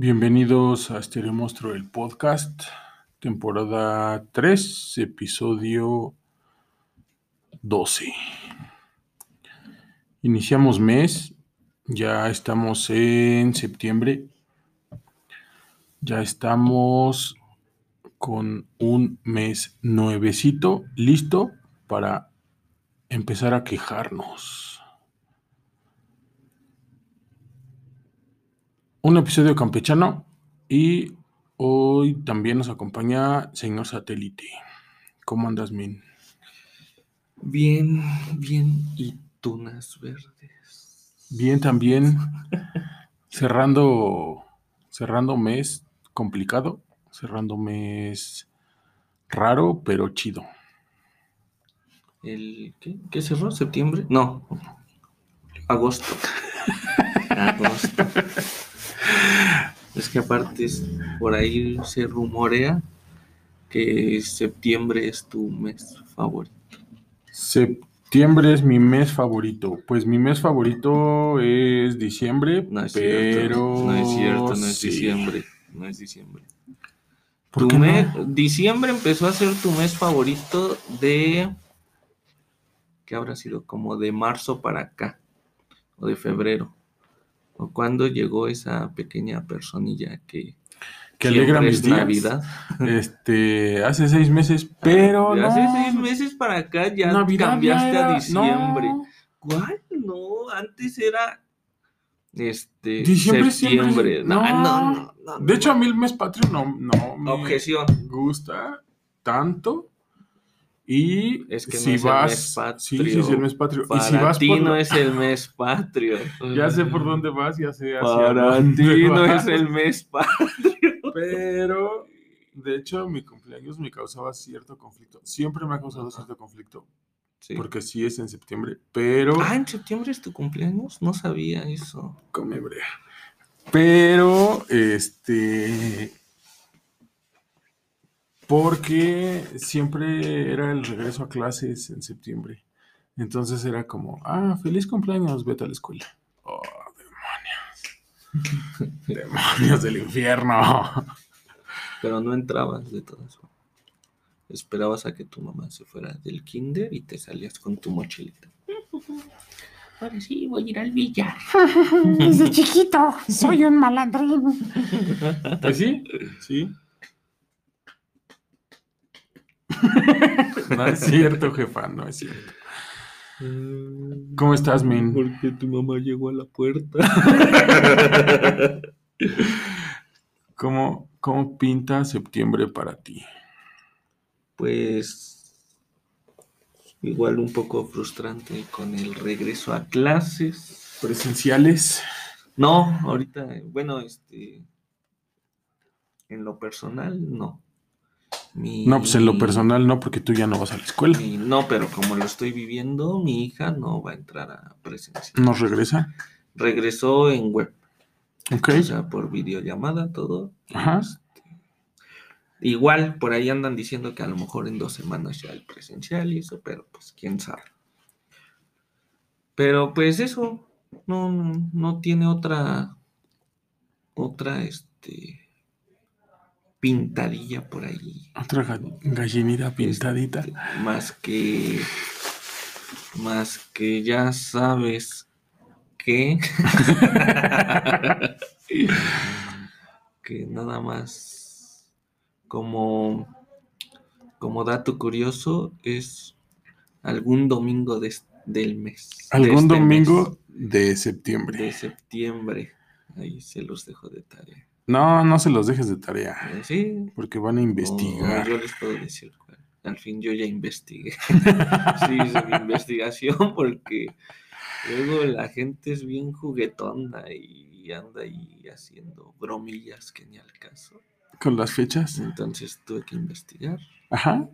Bienvenidos a Stereo Monstruo, el podcast, temporada 3, episodio 12. Iniciamos mes, ya estamos en septiembre, ya estamos con un mes nuevecito listo para empezar a quejarnos. Un episodio campechano y hoy también nos acompaña señor satélite. ¿Cómo andas, Min? Bien, bien, y tunas verdes. Bien también, cerrando, cerrando mes complicado, cerrando mes raro, pero chido. ¿El qué? ¿Qué cerró? ¿Septiembre? No, agosto. agosto. Es que aparte por ahí se rumorea que septiembre es tu mes favorito. Septiembre es mi mes favorito. Pues mi mes favorito es diciembre, No es pero cierto. No es cierto, no es sí. diciembre. No es diciembre. ¿Por Tu qué mes- no? Diciembre empezó a ser tu mes favorito de. ¿Qué habrá sido? Como de marzo para acá. O de febrero. O cuando llegó esa pequeña personilla que. Que alegra mis días. Navidad. Este, hace seis meses, pero no. hace seis meses para acá ya Navidad cambiaste ya a diciembre. no. ¿Cuál? No, antes era. Este. Diciembre siempre- septiembre. No, no. no, no, no, De hecho, a mí el mes patrio no, no me Objeción. gusta tanto. Y Es que no si es el vas, mes patrio. sí, sí, sí, el mes patrio. Para y si vas ti por no es el mes patrio. ya sé por dónde vas, ya sé hacia Para ti no vas. es el mes patrio. Pero, de hecho, mi cumpleaños me causaba cierto conflicto. Siempre me ha causado cierto conflicto, Sí. porque sí es en septiembre, pero... Ah, en septiembre es tu cumpleaños. No sabía eso. Come brea. Pero, este. Porque siempre era el regreso a clases en septiembre. Entonces era como, ah, feliz cumpleaños, vete a la escuela. Oh, demonios. demonios del infierno. Pero no entrabas de todo eso. Esperabas a que tu mamá se fuera del kinder y te salías con tu mochilita. Ahora sí, voy a ir al billar. Desde chiquito soy un malandrín. Pues sí, sí. No es cierto, jefa, no es cierto. ¿Cómo estás, Min? Porque tu mamá llegó a la puerta. ¿Cómo, ¿Cómo pinta septiembre para ti? Pues igual un poco frustrante con el regreso a clases. ¿Presenciales? No, ahorita, bueno, este, en lo personal, no. Mi- No, pues en lo personal no, porque tú ya no vas a la escuela. mi- no, pero como lo estoy viviendo, mi hija no va a entrar a presencial. ¿Nos regresa? Regresó en web, Ok. o sea, por videollamada, todo. Ajá. Igual, por ahí andan diciendo que a lo mejor en dos semanas ya el presencial y eso, pero pues quién sabe. Pero pues eso, no, no tiene otra, otra, este, pintadilla por ahí. Otra ga- gallinita pintadita. Este, más que, más que ya sabes que, que nada más como, como dato curioso es algún domingo de, del mes. de Algún este domingo de septiembre. de septiembre. Ahí se los dejo de tarea. No, no se los dejes de tarea, Eh, Sí, porque van a investigar. yo les puedo decir cuál. Al fin yo ya investigué. sí, hice mi investigación porque luego la gente es bien juguetona y anda ahí haciendo bromillas que ni al caso. Con las fechas. Entonces tuve que investigar. Ajá.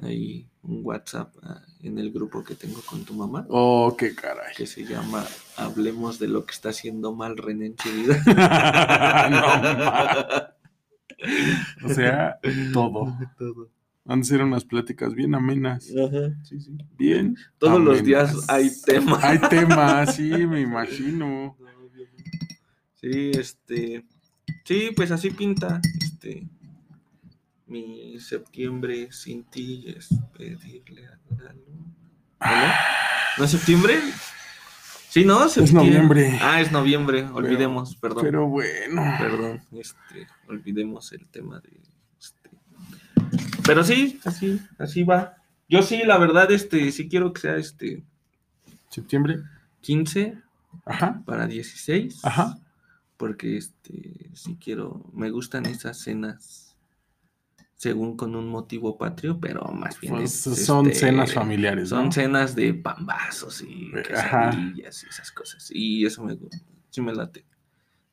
Hay un WhatsApp ah, en el grupo que tengo con tu mamá Oh, qué caray. que se llama Hablemos de lo que está haciendo mal René en su vida. no. O sea, todo. Todo. Van a ser unas pláticas bien amenas. Ajá, sí, sí. Bien. Todos los días hay temas. Hay temas, sí, me imagino. Sí, este. Sí, pues así pinta. Este. Mi septiembre sin ti es pedirle a la luna. ¿O no? ¿No es septiembre? Sí, ¿no? Septiembre. noviembre. Ah, es noviembre. Olvidemos, perdón. Pero bueno. Perdón, este, olvidemos el tema de este. Pero sí, así, así va. Yo sí, la verdad, este, sí quiero que sea este Septiembre. 15 Ajá. para 16. Ajá. Porque este, sí quiero, me gustan esas cenas según con un motivo patrio, pero más bien Pues, es, son este, cenas familiares, Son ¿no? cenas de pambazos y Ajá. quesadillas y esas cosas. Y eso me sí me late.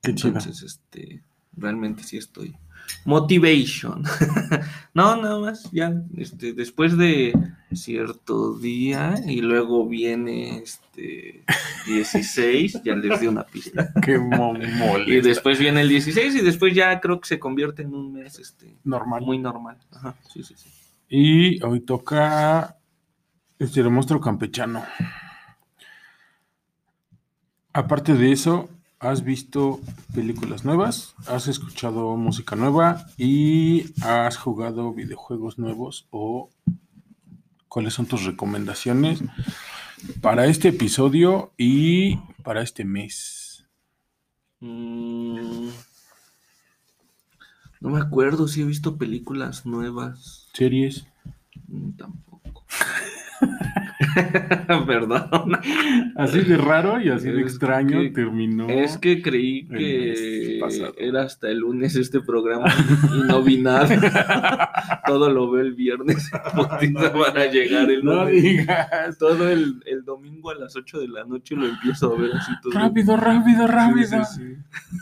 Qué chido. Entonces, este, realmente sí estoy. Motivation. no, nada más, ya, este, después de cierto día y luego viene este 16, ya les di una pista. Qué Y después viene el 16 y después ya creo que se convierte en un mes este Normal. muy normal. Ajá, sí, sí, sí. Y hoy toca este, el monstruo campechano. Aparte de eso, ¿has visto películas nuevas? ¿Has escuchado música nueva? ¿Y has jugado videojuegos nuevos? ¿O cuáles son tus recomendaciones para este episodio y para este mes? Mm, no me acuerdo si he visto películas nuevas. ¿Series? Mm, Tampoco. Perdón. Así de raro y así de Es extraño que- terminó. Es que creí que pasado. era hasta el lunes este programa y no vi nada. Todo lo veo el viernes para llegar el No digas. Todo el, el domingo a las 8 de la noche lo empiezo a ver así todo. Rápido, rápido, rápido. Sí, sí,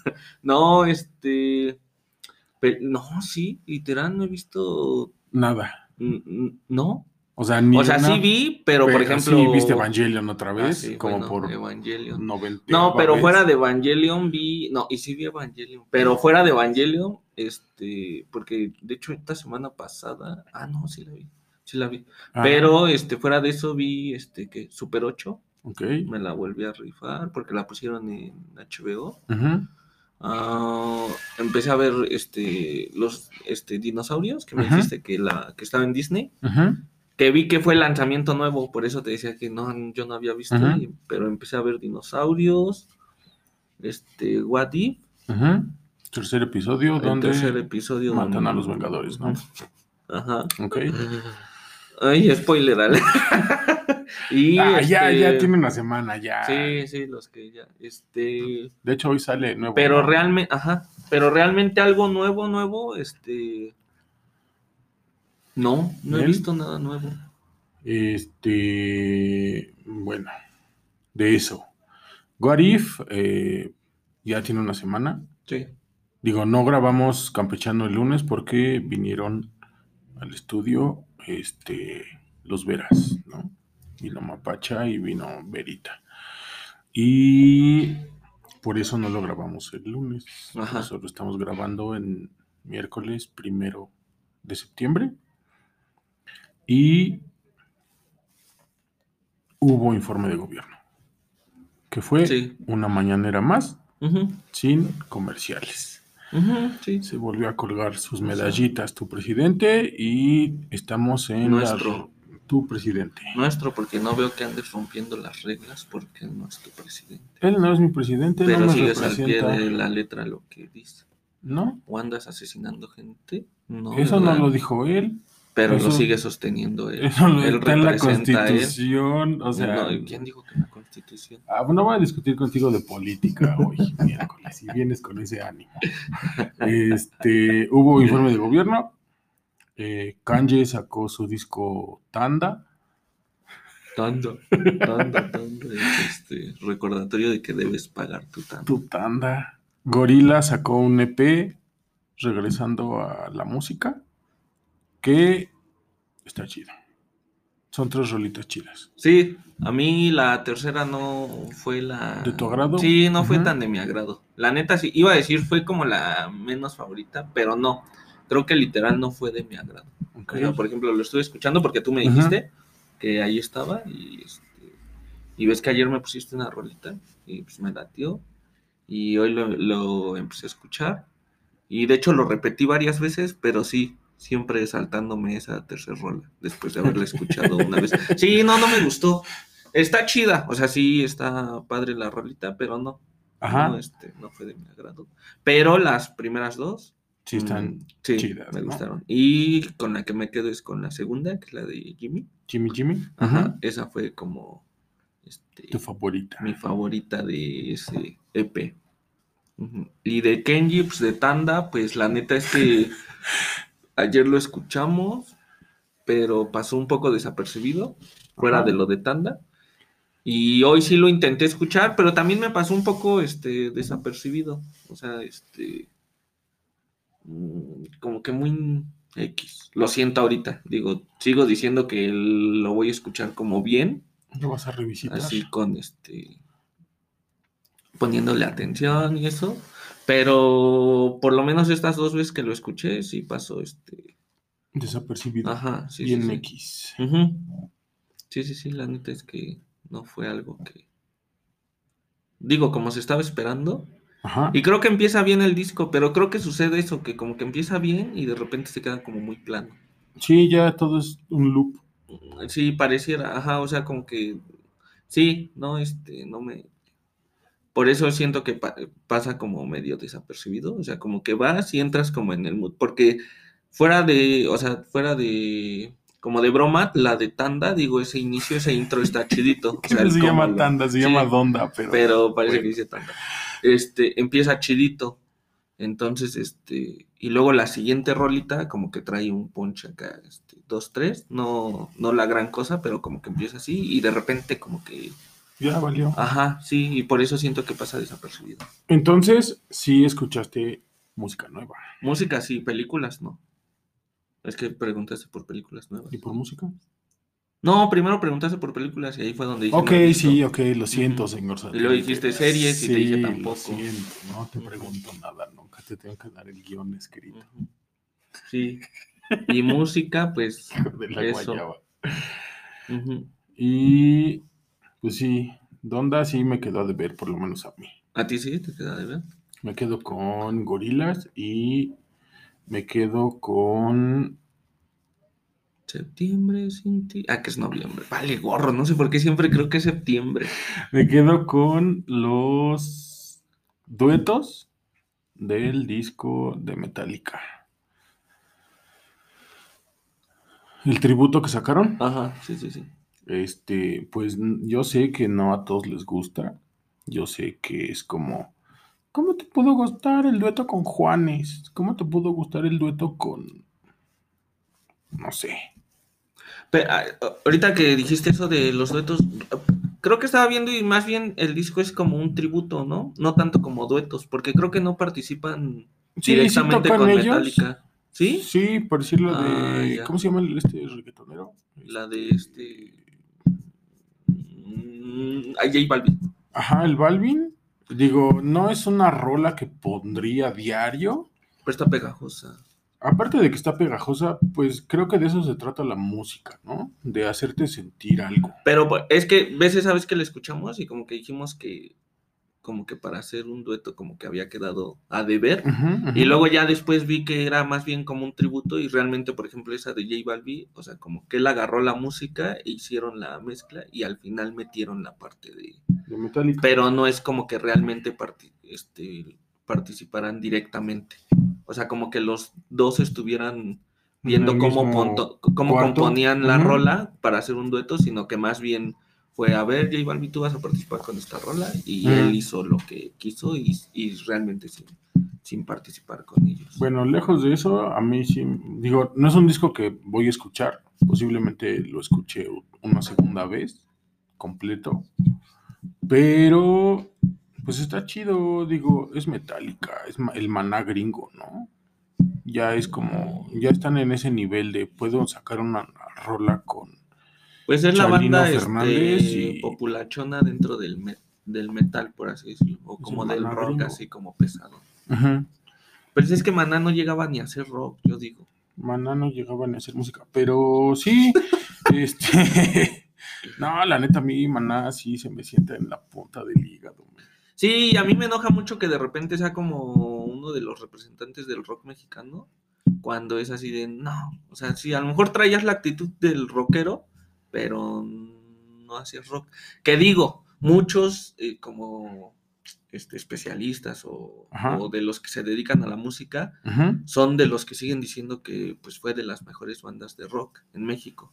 sí. No, este. No, sí, literal, no he visto. Nada. No. O sea, ni O sea, una- sí vi, pero por ejemplo. Sí, viste Evangelion otra Ah, vez, sí, como bueno, por Evangelion. 90. No, pero fuera de Evangelion vi. No, y sí vi Evangelion. Pero fuera de Evangelion, este. Porque de hecho, esta semana pasada. Ah, no, sí la vi. Sí la vi. Ah, Pero este, fuera de eso vi este que Super 8. Ok. Me la volví a rifar porque la pusieron en HBO. Ah, empecé a ver este los este dinosaurios que me Ajá. dijiste que la que estaba en Disney Ujú. Que vi que fue el lanzamiento nuevo por eso te decía que no yo no había visto Ajá. pero empecé a ver dinosaurios este What If Ujú. Tercer episodio el donde tercer episodio matan donde- a los Vengadores, ¿no? ajá Ok. ay spoiler dale. y Ah, ya, este, ya tiene una semana, ya. sí sí los que ya este De hecho, hoy sale nuevo. Pero realmente, ajá, pero realmente algo nuevo, nuevo, este... No, no he visto nada nuevo. Este. Bueno, de eso. What If, eh, ya tiene una semana. Sí. Digo, no grabamos Campechano el lunes porque vinieron al estudio este, los Veras, ¿no? Vino Mapacha y vino Verita. Y por eso no lo grabamos el lunes. Ajá. Nosotros estamos grabando en miércoles primero de septiembre. Y hubo informe de gobierno, que fue Sí. una mañanera más sin comerciales. sí. Se volvió a colgar sus medallitas tu presidente y estamos en Nuestro. la- tu presidente. Nuestro, porque no veo que andes rompiendo las reglas porque no es tu presidente. Él no es mi presidente, Pero no sigues al pie de la letra lo que dice. No, ¿O andas asesinando gente? No. eso no lo dijo él. Pero eso- lo sigue sosteniendo él. Eso lo Él está en la él. constitución. O sea, No, ¿y ¿quién dijo que en la constitución? Ah, no voy a discutir contigo de política hoy, miércoles, si vienes con ese ánimo. Este, hubo informe de gobierno. Eh, Kanye sacó su disco Tanda. Tanto, tanto. Es este recordatorio de que debes pagar tu tanto. Tu Tanda. Gorila sacó un EP regresando a la música. Que está chido. Son tres rolitas chidas. Sí, a mí la tercera no fue la... ¿De tu agrado? Sí, no fue tan de mi agrado. La neta sí, iba a decir fue como la menos favorita, pero no. Creo que literal no fue de mi agrado. Ok. O sea, por ejemplo, lo estuve escuchando porque tú me dijiste que ahí estaba y, este, y ves que ayer me pusiste una rolita y pues me latió y hoy lo, lo empecé a escuchar Y de hecho lo repetí varias veces, pero sí, siempre saltándome esa tercera rola, después de haberla escuchado una vez. Sí, no, no me gustó. Está chida, o sea, sí está padre la rolita, pero no. Ajá. No, este, no fue de mi agrado. Pero las primeras dos. Sí, están mm, sí, chidas, me ¿no? gustaron. Y con la que me quedo es con la segunda, que es la de Jimmy. Jimmy Jimmy. Ajá. Ajá. Esa fue como este, Tu favorita. mi favorita de ese EP. Y de Kenji, pues de Tanda, pues la neta es que ayer lo escuchamos, pero pasó un poco desapercibido, fuera Ajá. de lo de Tanda. Y hoy sí lo intenté escuchar, pero también me pasó un poco este desapercibido. O sea, este mm, como que muy X. Lo siento ahorita. Digo, sigo diciendo que lo voy a escuchar como bien, Lo vas a revisitar. así con este poniéndole atención y eso pero por lo menos estas dos veces que lo escuché sí pasó este Desapercibido. ajá sí y en sí. X. Ujú. sí sí sí la neta es que no fue algo que digo como se estaba esperando Ajá. y creo que empieza bien el disco pero creo que sucede eso que como que empieza bien y de repente se queda como muy plano Sí, ya todo es un loop. Sí, pareciera, ajá, o sea, como que sí, no, este, no me. Por eso siento que pa- pasa como medio desapercibido, o sea, como que vas y entras como en el mood, porque fuera de, o sea, fuera de, como de broma, la de Tanda, digo, ese inicio, ese intro está chidito. o sea, no el se llama Tanda, se sí, llama Donda, pero. pero parece que dice Tanda. Este, empieza chidito, entonces, este, y luego la siguiente rolita como que trae un punch acá, este, dos, tres, no, no la gran cosa, pero como que empieza así y de repente como que, Ya valió. ajá, sí, y por eso siento que pasa desapercibido. Entonces, sí escuchaste música nueva. Música sí, películas no. Es que preguntaste por películas nuevas. ¿Y por música? No, primero preguntaste por películas y ahí fue donde dije. Ok, no sí, ok, lo siento, señor. Y luego dijiste series y te dije tampoco. Lo siento, no te pregunto nada, nunca te tengo que dar el guion escrito. Sí. Y música, pues. de la Eso. guayaba. ujú. Y pues sí, Donda sí me quedó de ver, por lo menos a mí. ¿A ti sí te queda de ver? Me quedo con Gorilas y me quedo con. Septiembre sin ti. Ah, que es noviembre. Vale, gorro. No sé por qué siempre creo que es septiembre. Me quedo con los duetos del disco de Metallica. El tributo que sacaron. Ajá, sí, sí, sí. Este, pues yo sé que no a todos les gusta. Yo sé que es como, ¿cómo te pudo gustar el dueto con Juanes? ¿Cómo te pudo gustar el dueto con, no sé? Ah, ahorita que dijiste eso de los duetos, creo que estaba viendo y más bien el disco es como un tributo, ¿no? No tanto como duetos, porque creo que no participan Sí, directamente con ellos. Metallica. ¿Sí? Sí, por decirlo Ah, de, ya. ¿cómo se llama el este reggaetonero? La de este. Mm, J Balvin. Ajá, el Balvin. Digo, no es una rola que pondría a diario. Pero está pegajosa. Aparte de que está pegajosa, pues creo que de eso se trata la música, ¿no? De hacerte sentir algo. Pero pues, es que veces sabes que la escuchamos y como que dijimos que como que para hacer un dueto como que había quedado a deber. Y luego ya después vi que era más bien como un tributo y realmente, por ejemplo, esa de J Balvin, o sea, como que él agarró la música e hicieron la mezcla y al final metieron la parte de... de Metallica. Pero no es como que realmente parti- este, participaran directamente. O sea, como que los dos estuvieran viendo cómo, cómo cuarto. componían la rola para hacer un dueto, sino que más bien fue, a ver, J Balvin, tú vas a participar con esta rola y él hizo lo que quiso y, y realmente sin, sin participar con ellos. Bueno, lejos de eso, a mí sí, digo, no es un disco que voy a escuchar, posiblemente lo escuché una segunda vez, completo, pero pues está chido, digo, es metálica, es el maná gringo, ¿no? Ya es como, ya están en ese nivel de puedo sacar una rola con... Pues es la banda Fernández este, y- populachona dentro del, me- del metal, por así decirlo, o como el del rock, gringo. así como pesado. Ujú. Pero es que Maná no llegaba ni a hacer rock, yo digo. Maná no llegaban a hacer música, pero sí, este, no, la neta a mí Maná sí se me sienta en la punta del hígado. man. Sí, a mí me enoja mucho que de repente sea como un uno de los representantes del rock mexicano cuando es así de, no, o sea, sí, a lo mejor traías la actitud del rockero, pero no hacías rock. Que digo, muchos eh, como este, especialistas o, de los que se dedican a la música son de los que siguen diciendo que pues fue de las mejores bandas de rock en México.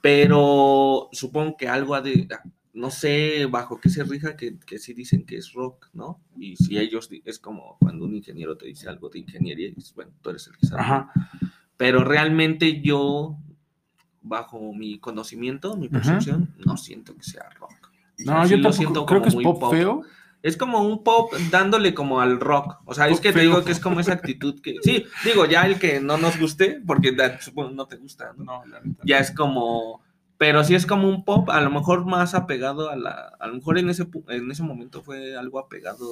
Pero supongo que algo ha de, no sé bajo qué se rija que, que sí dicen que es rock, ¿no? Y si ellos, es como cuando un ingeniero te dice algo de ingeniería y dices, bueno, tú eres el que sabe. Ajá. Pero realmente yo, bajo mi conocimiento, mi percepción, no siento que sea rock. O sea, No, sí yo lo tampoco. siento Creo como que es muy pop, feo. es como un pop dándole como al rock. O sea, es que te digo que es como esa actitud que. Sí, digo, ya el que no nos guste, porque supongo no te gusta, ¿no? No, la. Ya es como. Pero sí es como un pop, a lo mejor más apegado a la. A lo mejor en ese, en ese momento fue algo apegado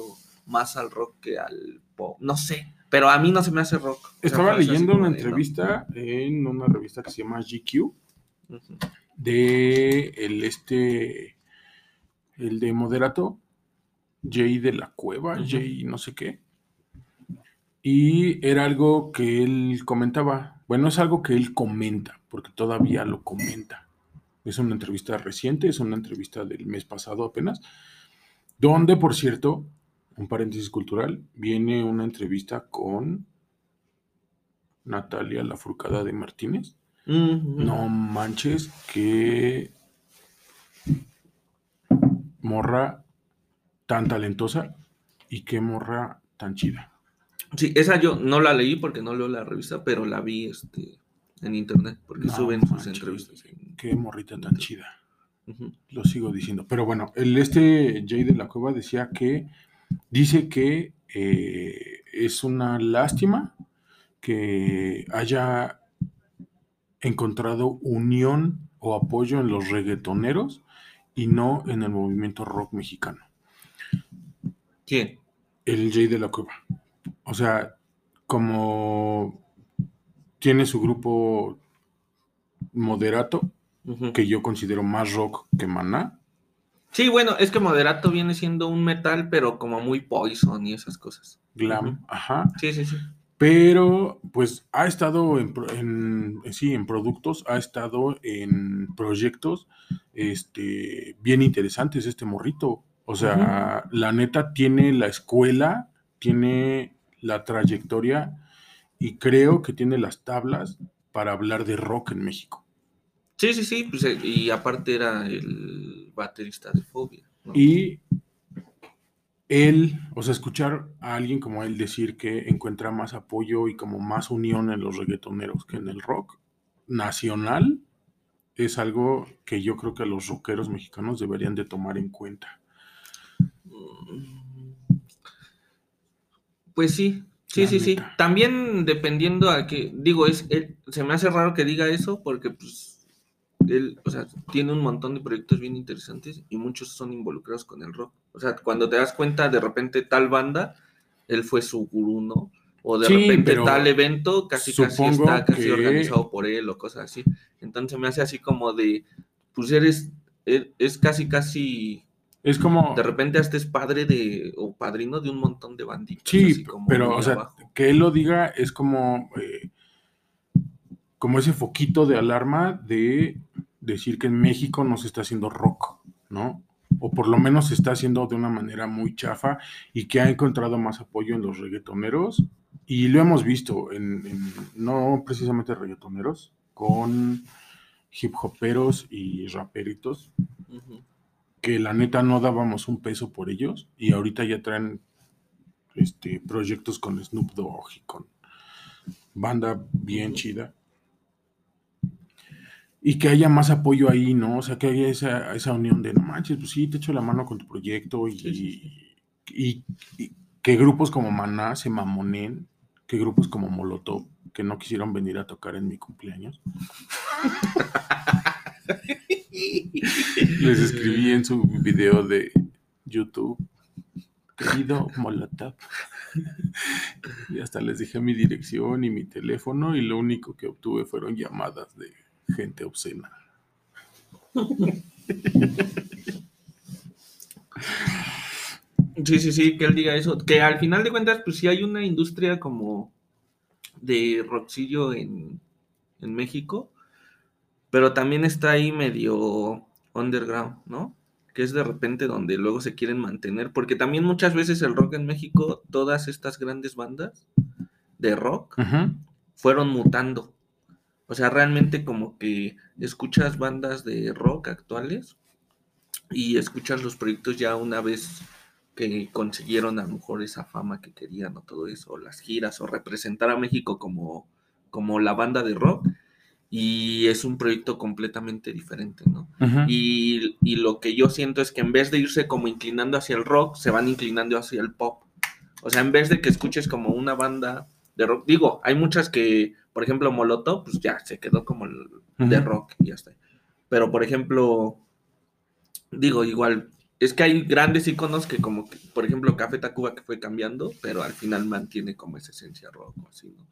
más al rock que al pop. No sé. Pero a mí no se me hace rock. O sea, Estaba leyendo una de, no. entrevista en una revista que se llama GQ De el este el de moderato Jay de la Cueva. Jay no sé qué. Y era algo que él comentaba. Bueno, es algo que él comenta, porque todavía lo comenta. Es una entrevista reciente, es una entrevista del mes pasado apenas, donde, por cierto, un paréntesis cultural, viene una entrevista con Natalia Lafourcada de Martínez. No manches, que morra tan talentosa y qué morra tan chida. Sí, esa yo no la leí porque no leo la revista, pero la vi este, en internet, porque No suben sus entrevistas. Qué morrita tan chida. Lo sigo diciendo. Pero bueno, el este Jay de la Cueva decía que dice que eh, es una lástima que haya encontrado unión o apoyo en los reggaetoneros y no en el movimiento rock mexicano. ¿Quién? El Jay de la Cueva. O sea, como tiene su grupo moderato, que yo considero más rock que Maná. Sí, bueno, es que Moderato viene siendo un metal, pero como muy poison y esas cosas. Glam, ajá. Sí, sí, sí. Pero, pues, ha estado en, en- sí, en productos, ha estado en proyectos este, bien interesantes este morrito. O sea, la neta tiene la escuela, tiene la trayectoria y creo que tiene las tablas para hablar de rock en México. Sí, sí, sí. pues, eh, y aparte era el baterista de Fobia. ¿no? Y él, o sea, escuchar a alguien como él decir que encuentra más apoyo y como más unión en los reggaetoneros que en el rock nacional, es algo que yo creo que los rockeros mexicanos deberían de tomar en cuenta. Pues sí, sí, La sí, sí. También dependiendo a que, digo, es, él- se me hace raro que diga eso porque pues él, o sea, tiene un montón de proyectos bien interesantes y muchos son involucrados con el rock. O sea, cuando te das cuenta de repente tal banda, él fue su gurú, ¿no? O de Sí, repente tal evento casi casi está casi que- organizado por él o cosas así. Entonces me hace así como de, pues eres, e- es casi casi Es como, de repente hasta es padre de o padrino de un montón de banditas. sí, como pero, o sea, abajo. que él lo diga es como, eh, como ese foquito de alarma de decir que en México no se está haciendo rock, ¿no? O por lo menos se está haciendo de una manera muy chafa y que ha encontrado más apoyo en los reggaetoneros. Y lo hemos visto en, en- no precisamente reggaetoneros, con hip hoperos y raperitos, que la neta no dábamos un peso por ellos y ahorita ya traen este, proyectos con Snoop Dogg y con banda bien chida. Y que haya más apoyo ahí, ¿no? O sea, que haya esa, esa unión de, no manches, pues sí, te echo la mano con tu proyecto y, Sí, sí, y- y que grupos como Maná se mamonen, que grupos como Molotov, que no quisieron venir a tocar en mi cumpleaños. Les escribí en su video de YouTube, querido Molotov. Y hasta les dejé mi dirección y mi teléfono y lo único que obtuve fueron llamadas de gente obscena. Sí, sí, sí, que él diga eso. Que al final de cuentas, pues sí hay una industria como de rockcillo en, en México, pero también está ahí medio underground, ¿no? Que es de repente donde luego se quieren mantener, porque también muchas veces el rock en México, todas estas grandes bandas de rock fueron mutando. O sea, realmente como que escuchas bandas de rock actuales y escuchas los proyectos ya una vez que consiguieron a lo mejor esa fama que querían o todo eso, o las giras, o representar a México como, como la banda de rock. Y es un proyecto completamente diferente, ¿no? Y, y lo que yo siento es que en vez de irse como inclinando hacia el rock, se van inclinando hacia el pop. O sea, en vez de que escuches como una banda de rock, digo, hay muchas que, por ejemplo, Molotov, pues ya se quedó como el de rock y ya está. Pero, por ejemplo, digo, igual, es que hay grandes iconos que como, que, por ejemplo, Café Tacuba que fue cambiando, pero al final mantiene como esa esencia rock o así, ¿no?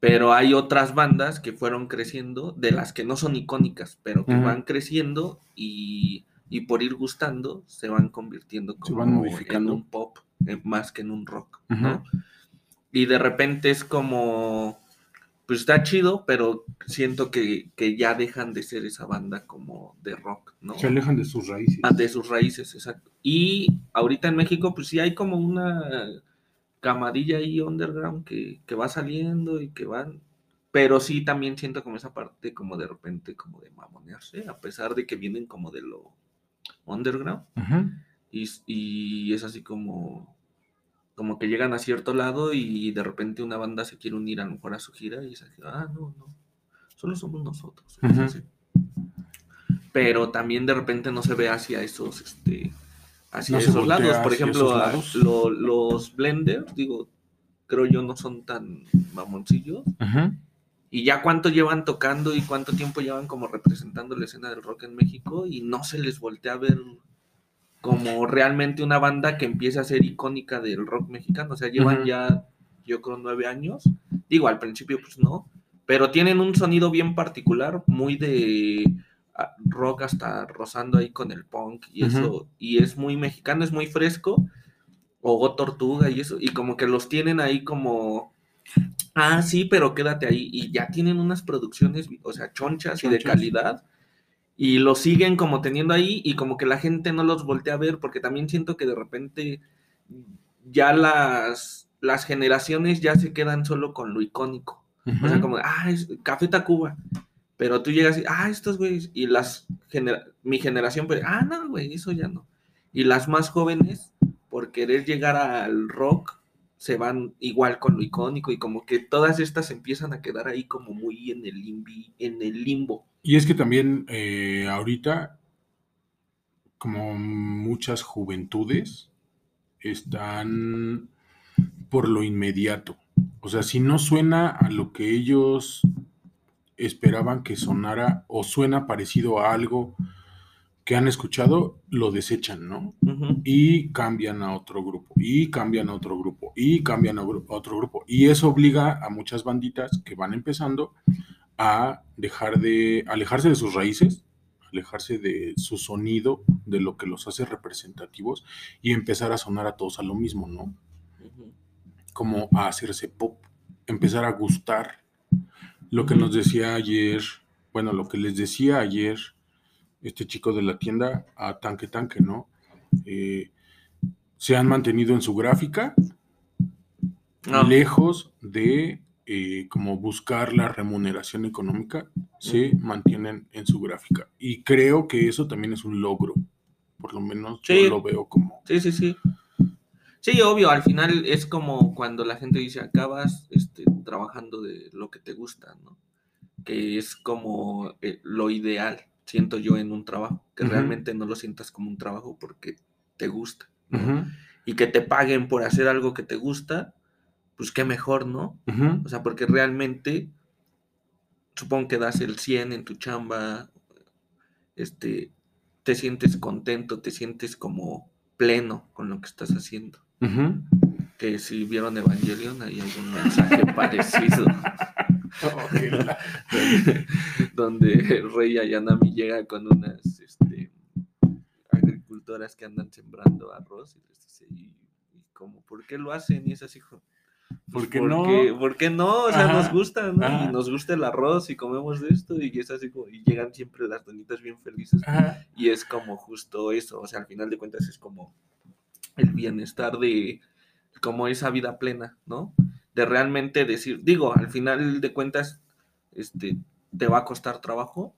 Pero hay otras bandas que fueron creciendo, de las que no son icónicas, pero que van creciendo y, y por ir gustando se van convirtiendo como van en un pop eh, más que en un rock, ¿no? Y de repente es como, pues está chido, pero siento que, que ya dejan de ser esa banda como de rock, ¿no? Se alejan de sus raíces. Ah, de sus raíces, exacto. Y ahorita en México, pues sí hay como una camadilla ahí underground que, que va saliendo y que van. Pero sí también siento como esa parte como de repente como de mamonearse, a pesar de que vienen como de lo underground. Y, y es así como, como que llegan a cierto lado y de repente una banda se quiere unir a lo mejor a su gira y es así, ah, no, no, solo somos nosotros. así. Pero también de repente no se ve hacia esos, este, hacia No se esos lados. Por ejemplo, lados. lo- los blenders, digo, creo yo no son tan mamoncillos. Y ya cuánto llevan tocando y cuánto tiempo llevan como representando la escena del rock en México y no se les voltea a ver como realmente una banda que empiece a ser icónica del rock mexicano. O sea, llevan ya, yo creo, nueve años. Digo, al principio pues no, pero tienen un sonido bien particular, muy de ah, rock hasta rozando ahí con el punk y eso. Y es muy mexicano, es muy fresco. O Go Tortuga y eso. Y como que los tienen ahí como Ah, sí, pero quédate ahí. Y ya tienen unas producciones, o sea, chonchas, y de calidad. Y los siguen como teniendo ahí y como que la gente no los voltea a ver porque también siento que de repente ya las, las generaciones ya se quedan solo con lo icónico. O sea, como, ah, es Café Tacuba. Pero tú llegas y, ah, estos güeyes. Y las, genera- mi generación, pues, ah, no, güey, eso ya no. Y las más jóvenes, por querer llegar al rock, se van igual con lo icónico y como que todas estas empiezan a quedar ahí como muy en el, limbi, en el limbo. Y es que también eh, ahorita, como muchas juventudes, están por lo inmediato. O sea, si no suena a lo que ellos esperaban que sonara o suena parecido a algo que han escuchado, lo desechan, ¿no? Y cambian a otro grupo, y cambian a otro grupo, y cambian a otro grupo. Y eso obliga a muchas banditas que van empezando a dejar de alejarse de sus raíces, alejarse de su sonido, de lo que los hace representativos, y empezar a sonar a todos a lo mismo, ¿no? Como a hacerse pop, empezar a gustar. Lo que nos decía ayer, bueno, lo que les decía ayer este chico de la tienda a Tanque Tanque, ¿no? Eh, se han mantenido en su gráfica, No. lejos de eh, como buscar la remuneración económica, se mantienen en su gráfica. Y creo que eso también es un logro, por lo menos Sí. yo lo veo como... Sí, sí, sí. Sí, obvio, al final es como cuando la gente dice acabas este, trabajando de lo que te gusta, ¿no? Que es como eh, lo ideal, siento yo, en un trabajo, que realmente no lo sientas como un trabajo porque te gusta, Y que te paguen por hacer algo que te gusta, pues qué mejor, ¿no? O sea, porque realmente supongo que das el 100 en tu chamba, este, te sientes contento, te sientes como pleno con lo que estás haciendo. Que si vieron Evangelion, hay algún mensaje parecido. donde, el rey Ayanami llega con unas este, productoras que andan sembrando arroz y les dice, y, y como, ¿por qué lo hacen? Y es así, "Pues, ¿Por qué porque- no? ¿Por qué no? O sea, Ajá, nos gusta, ¿no? ajá. Y nos gusta el arroz y comemos de esto y es así como, y llegan siempre las donitas bien felices. Ajá. Y es como justo eso, o sea, al final de cuentas es como el bienestar de como esa vida plena, ¿no? De realmente decir, digo, al final de cuentas, este, te va a costar trabajo,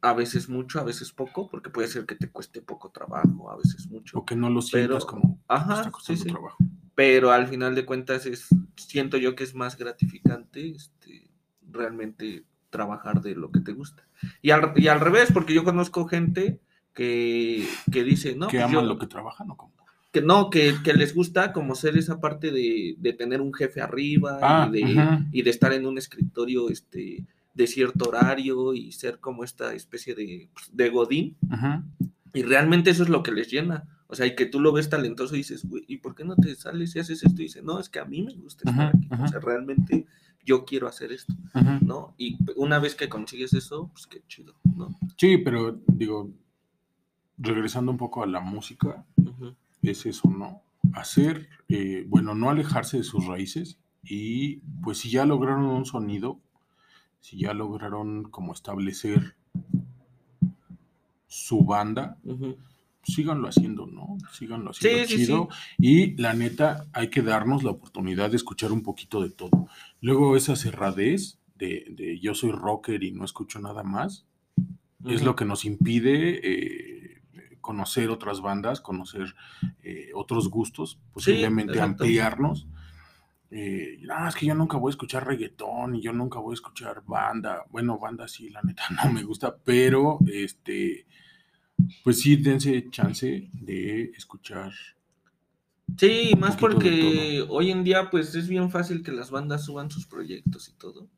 a veces mucho, a veces poco, porque puede ser que te cueste poco trabajo, a veces mucho. O que no lo Pero, sientas como ajá, sí, sí. trabajo. Pero al final de cuentas es, siento yo que es más gratificante, este, realmente trabajar de lo que te gusta. Y al, y al revés, porque yo conozco gente que, que dice, no, que pues aman yo- lo que trabajan o cómo. Que no, que, que les gusta como ser esa parte de, de tener un jefe arriba Ah, y, de, y de estar en un escritorio este, de cierto horario y ser como esta especie de, pues, de godín. Y realmente eso es lo que les llena. O sea, y que tú lo ves talentoso y dices, güey, ¿y por qué no te sales y haces esto? Y dice, no, es que a mí me gusta estar aquí. O sea, realmente yo quiero hacer esto. ¿no? Y una vez que consigues eso, pues qué chido, ¿no? Sí, pero digo, regresando un poco a la música. Es eso, ¿no? Hacer, eh, bueno, no alejarse de sus raíces y pues si ya lograron un sonido, si ya lograron como establecer su banda, Ujú. síganlo haciendo, ¿no? Síganlo haciendo Sí, sí, chido. Y la neta, hay que darnos la oportunidad de escuchar un poquito de todo. Luego esa cerradez de, de yo soy rocker y no escucho nada más, es lo que nos impide eh, conocer otras bandas, conocer eh, otros gustos, posiblemente ampliarnos. Eh, "Ah, es que yo nunca voy a escuchar reggaetón y yo nunca voy a escuchar banda. Bueno, banda sí, la neta no me gusta, pero este, pues sí, dense chance de escuchar. Sí, más porque hoy en día pues es bien fácil que las bandas suban sus proyectos y todo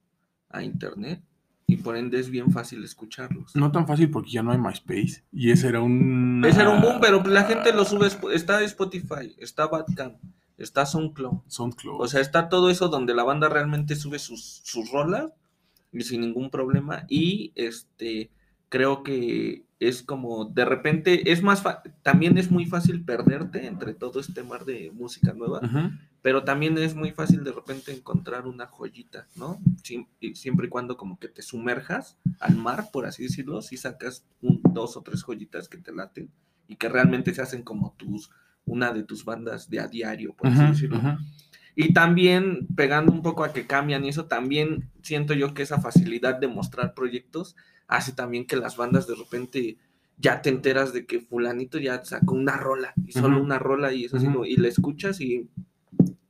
a internet y por ende es bien fácil escucharlos. No tan fácil porque ya no hay MySpace y ese era un. Ese era un boom, pero la gente lo sube, está Spotify, está Bandcamp, está SoundCloud. SoundCloud. O sea, está todo eso donde la banda realmente sube sus, sus rolas y sin ningún problema. Y este creo que es como de repente es más fa- también es muy fácil perderte entre todo este mar de música nueva, Ujú. Pero también es muy fácil de repente encontrar una joyita, ¿no? Siempre y cuando como que te sumerjas al mar, por así decirlo, si sacas un, dos o tres joyitas que te laten y que realmente se hacen como tus una de tus bandas de a diario, por así Ujú, decirlo. ujú. Y también, pegando un poco a que cambian y eso, también siento yo que esa facilidad de mostrar proyectos hace también que las bandas de repente ya te enteras de que fulanito ya sacó una rola, y solo Ujú. una rola, y eso así, Ujú. como- y la escuchas y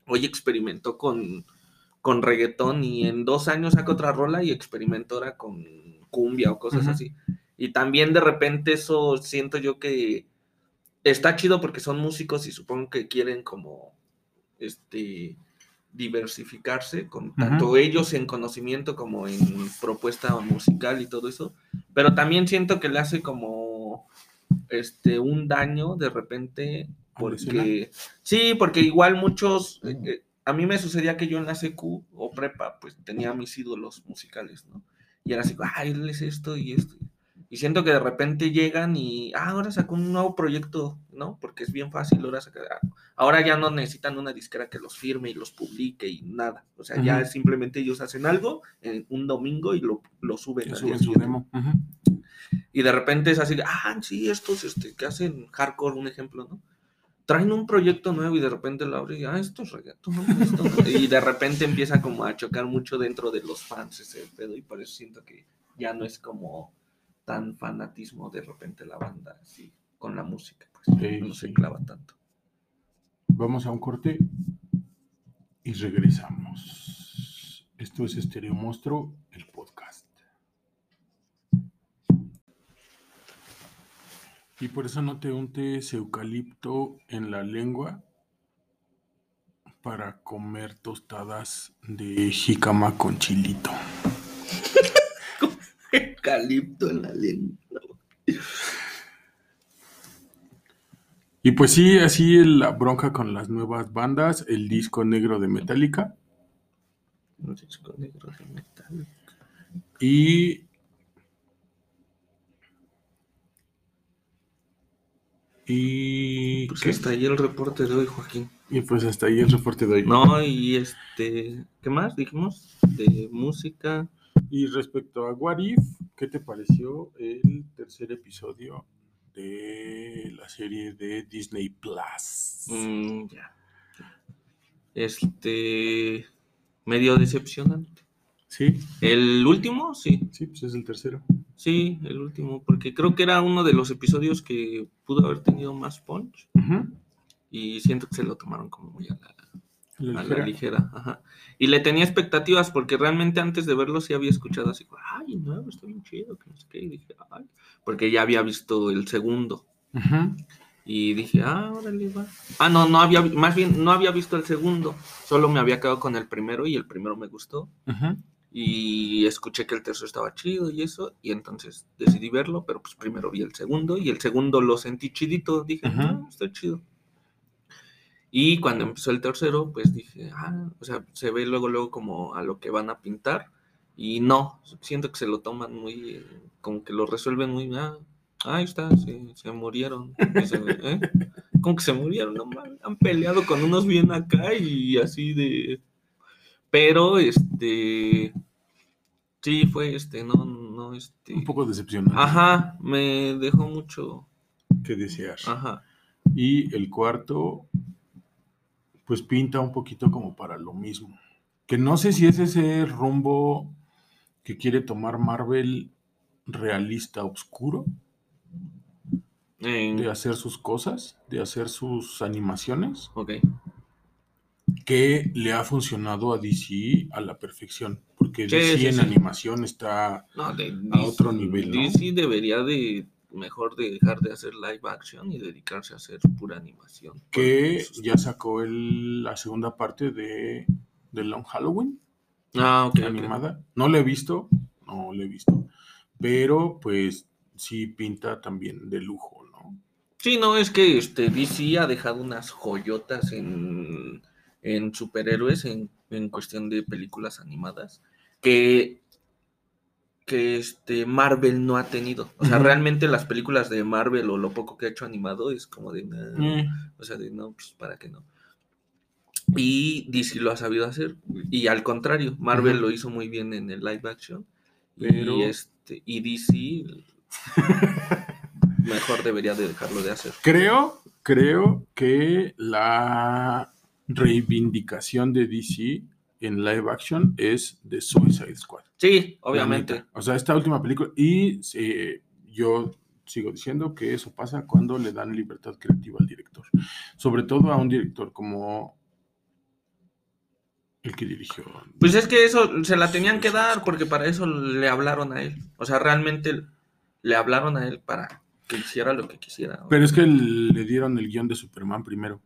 hoy experimentó con, con reggaetón y en dos años saca otra rola y experimentó ahora con cumbia o cosas así. Y también de repente eso siento yo que está chido porque son músicos y supongo que quieren como este diversificarse con tanto ellos en conocimiento como en propuesta musical y todo eso, pero también siento que le hace como este un daño de repente. Porque sí, porque igual muchos eh, eh, a mí me sucedía que yo en la CQ o prepa pues tenía mis ídolos musicales, ¿no? Y era así, ay, él es esto y esto. Y siento que de repente llegan y, ah, ahora sacó un nuevo proyecto, ¿no? Porque es bien fácil ahora sacar. Ahora ya no necesitan una disquera que los firme y los publique y nada. O sea, ya simplemente ellos hacen algo en un domingo y lo, lo suben. Al suben su demo. Y de repente es así, ah, sí, estos este, que hacen hardcore, un ejemplo, ¿no? Traen un proyecto nuevo y de repente lo abre y, ah, esto es reggaetón, ¿no? Esto no". Y de repente empieza como a chocar mucho dentro de los fans ese pedo y por eso siento que ya no es como tan fanatismo de repente la banda así con la música, pues Sí, no se clava tanto. Vamos a un corte y regresamos. Esto es Estereo Monstruo, el Y por eso no te untes eucalipto en la lengua para comer tostadas de jícama con chilito. Eucalipto en la lengua. Y pues sí, así la bronca con las nuevas bandas, el disco negro de Metallica Un disco negro de metal. y Y, Pues ¿qué? hasta ahí el reporte de hoy, Joaquín. y pues hasta ahí el reporte de hoy. No, y este, ¿qué más dijimos? De música. Y respecto a What If, ¿qué te pareció el tercer episodio de la serie de Disney Plus? Mm, ya. Este, medio decepcionante. Sí, El último, sí, sí, pues es el tercero. sí, el último, porque creo que era uno de los episodios que pudo haber tenido más punch Ujú. y siento que se lo tomaron como muy a la, La a la ligera. Ajá. Y le tenía expectativas porque realmente antes de verlo sí había escuchado así, ay, no, está bien chido, que no sé qué, y dije, ay, porque ya había visto el segundo. Ujú. Y dije, ah, órale, va. Ah, no, no había, más bien, no había visto el segundo. Solo me había quedado con el primero y el primero me gustó. Ujú. Y escuché que el tercero estaba chido y eso. Y entonces decidí verlo, pero pues primero vi el segundo. Y el segundo lo sentí chidito. Dije, Ujú. ah, está chido. Y cuando empezó el tercero, pues dije, ah, o sea, se ve luego, luego como a lo que van a pintar. Y no, siento que se lo toman muy, eh, como que lo resuelven muy, ah, ahí está, se, se murieron. Se- ¿eh? Como que se murieron, no mames, han peleado con unos bien acá y así de... Pero, este... Sí, fue este, no, no, este... Un poco decepcionante. Ajá, me dejó mucho... que desear. Ajá. Y el cuarto, pues pinta un poquito como para lo mismo. Que no sé si es ese rumbo que quiere tomar Marvel realista oscuro, En- de hacer sus cosas, de hacer sus animaciones, Ok. que le ha funcionado a DC a la perfección. Porque Sí, DC sí, en sí. animación está No, de, A otro nivel, ¿no? DC debería de mejor de dejar de hacer live action y dedicarse a hacer pura animación. que ya sacó el- la segunda parte de, de Long Halloween. Ah, ok. animada. No la he visto, no la he visto, pero pues sí pinta también de lujo, ¿no? Sí, no, es que este DC ha dejado unas joyotas en, en superhéroes en, en cuestión de películas animadas que, que este Marvel no ha tenido. O sea, realmente las películas de Marvel o lo poco que ha hecho animado es como de, nah, Eh, o sea, de no, pues para qué no. Y DC lo ha sabido hacer. Y al contrario, Marvel lo hizo muy bien en el live action. Pero- Y, este, y DC mejor debería de dejarlo de hacer. creo, creo que la reivindicación de DC en live action es de Suicide Squad. Sí, obviamente. O sea, esta última película, y eh, yo sigo diciendo que eso pasa cuando le dan libertad creativa al director. Sobre todo a un director como el que dirigió. Pues es que eso se la tenían que dar porque para eso le hablaron a él. O sea, realmente le hablaron a él para que hiciera lo que quisiera. Pero es que le dieron el guion de Superman primero,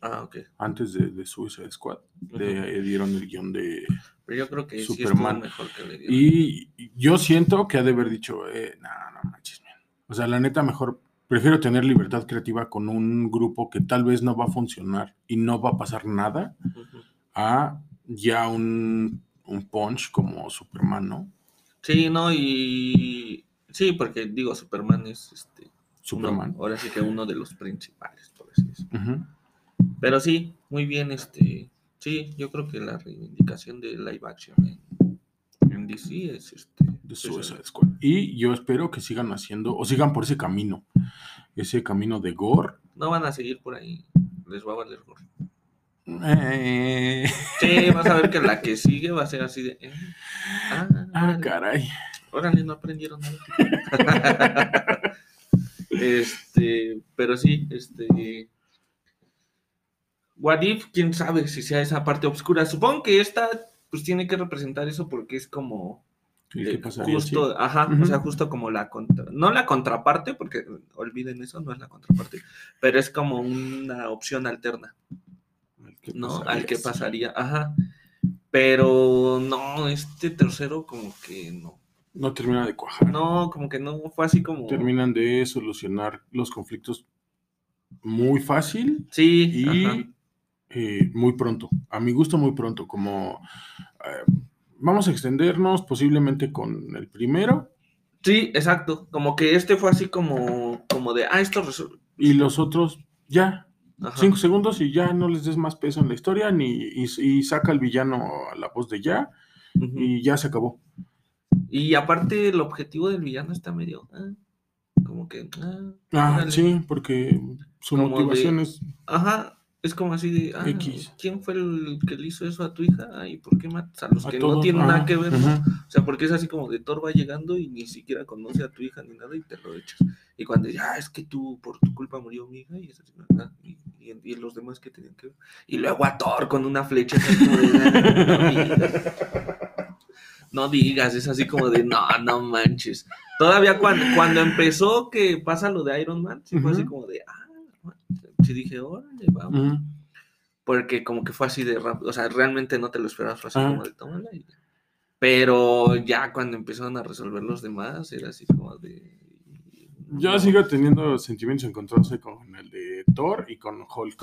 Ah, ok. antes de, de Suicide Squad. Le dieron el guion de... Pero yo creo que sí Superman. mejor que le dieron. Y yo siento que ha de haber dicho, eh, no, no manches, man. O sea, la neta, mejor prefiero tener libertad creativa con un grupo que tal vez no va a funcionar y no va a pasar nada, a ya un, un punch como Superman, ¿no? Sí, no, y sí, porque digo, Superman es este Superman. uno- ahora sí que uno de los principales, por así decirlo. Pero sí, muy bien, este, sí, yo creo que la reivindicación de live action en, en DC es este. de es Suicide el- Squad. Y yo espero que sigan haciendo, o sigan por ese camino, ese camino de gore. No van a seguir por ahí, les va a valer gorro. Eh, Sí, vas a ver que la que sigue va a ser así de. eh, ah, ah, caray. órale, no aprendieron nada. este, pero sí, este. What if, quién sabe si sea esa parte oscura. Supongo que esta, pues tiene que representar eso porque es como. ¿Y qué eh, pasaría justo, ajá, o sea, justo como la contra, no la contraparte, porque olviden eso, no es la contraparte, pero es como una opción alterna. ¿Qué ¿no? pasaría Al que pasaría, ajá. Pero no, este tercero como que no. No termina de cuajar. No, como que no, fue así como... Terminan de solucionar los conflictos muy fácil Sí, y ajá. Eh, muy pronto. A mi gusto, muy pronto. Como eh, vamos a extendernos posiblemente con el primero. Sí, exacto. Como que este fue así como, como de, ah, esto resol- Y los otros, ya, Ajá. cinco segundos y ya no les des más peso en la historia, ni y, y saca al villano a la voz de ya, y ya se acabó. Y aparte el objetivo del villano está medio... ah, como que... ah, Ah, sí, porque su Como motivación de- es. Ajá, es como así de... ah, X. ¿Quién fue el que le hizo eso a tu hija? Ah, ¿Y por qué matas a los a que todo. no tienen nada que ver? ¿no? ujú. O sea, porque es así como de Thor va llegando y ni siquiera conoce a tu hija ni nada y te lo echas. Y cuando ya es que tú, por tu culpa murió mi hija y es así, ah, y, y- y los demás que tenían que ver. Y luego a Thor con una flecha. "Ah, no, digas". Es así como de, no, no manches. Todavía cuando, cuando empezó que pasa lo de Iron Man, sí fue así como de, ah, sí dije, órale, vamos. Ujú. Porque como que fue así de rápido, o sea, realmente no te lo esperabas, fue así Ah. como de tómala y. Pero ya cuando empezaron a resolver los demás, era así como de... Yo no. sigo teniendo sentimientos encontrados con el de Thor y con Hulk.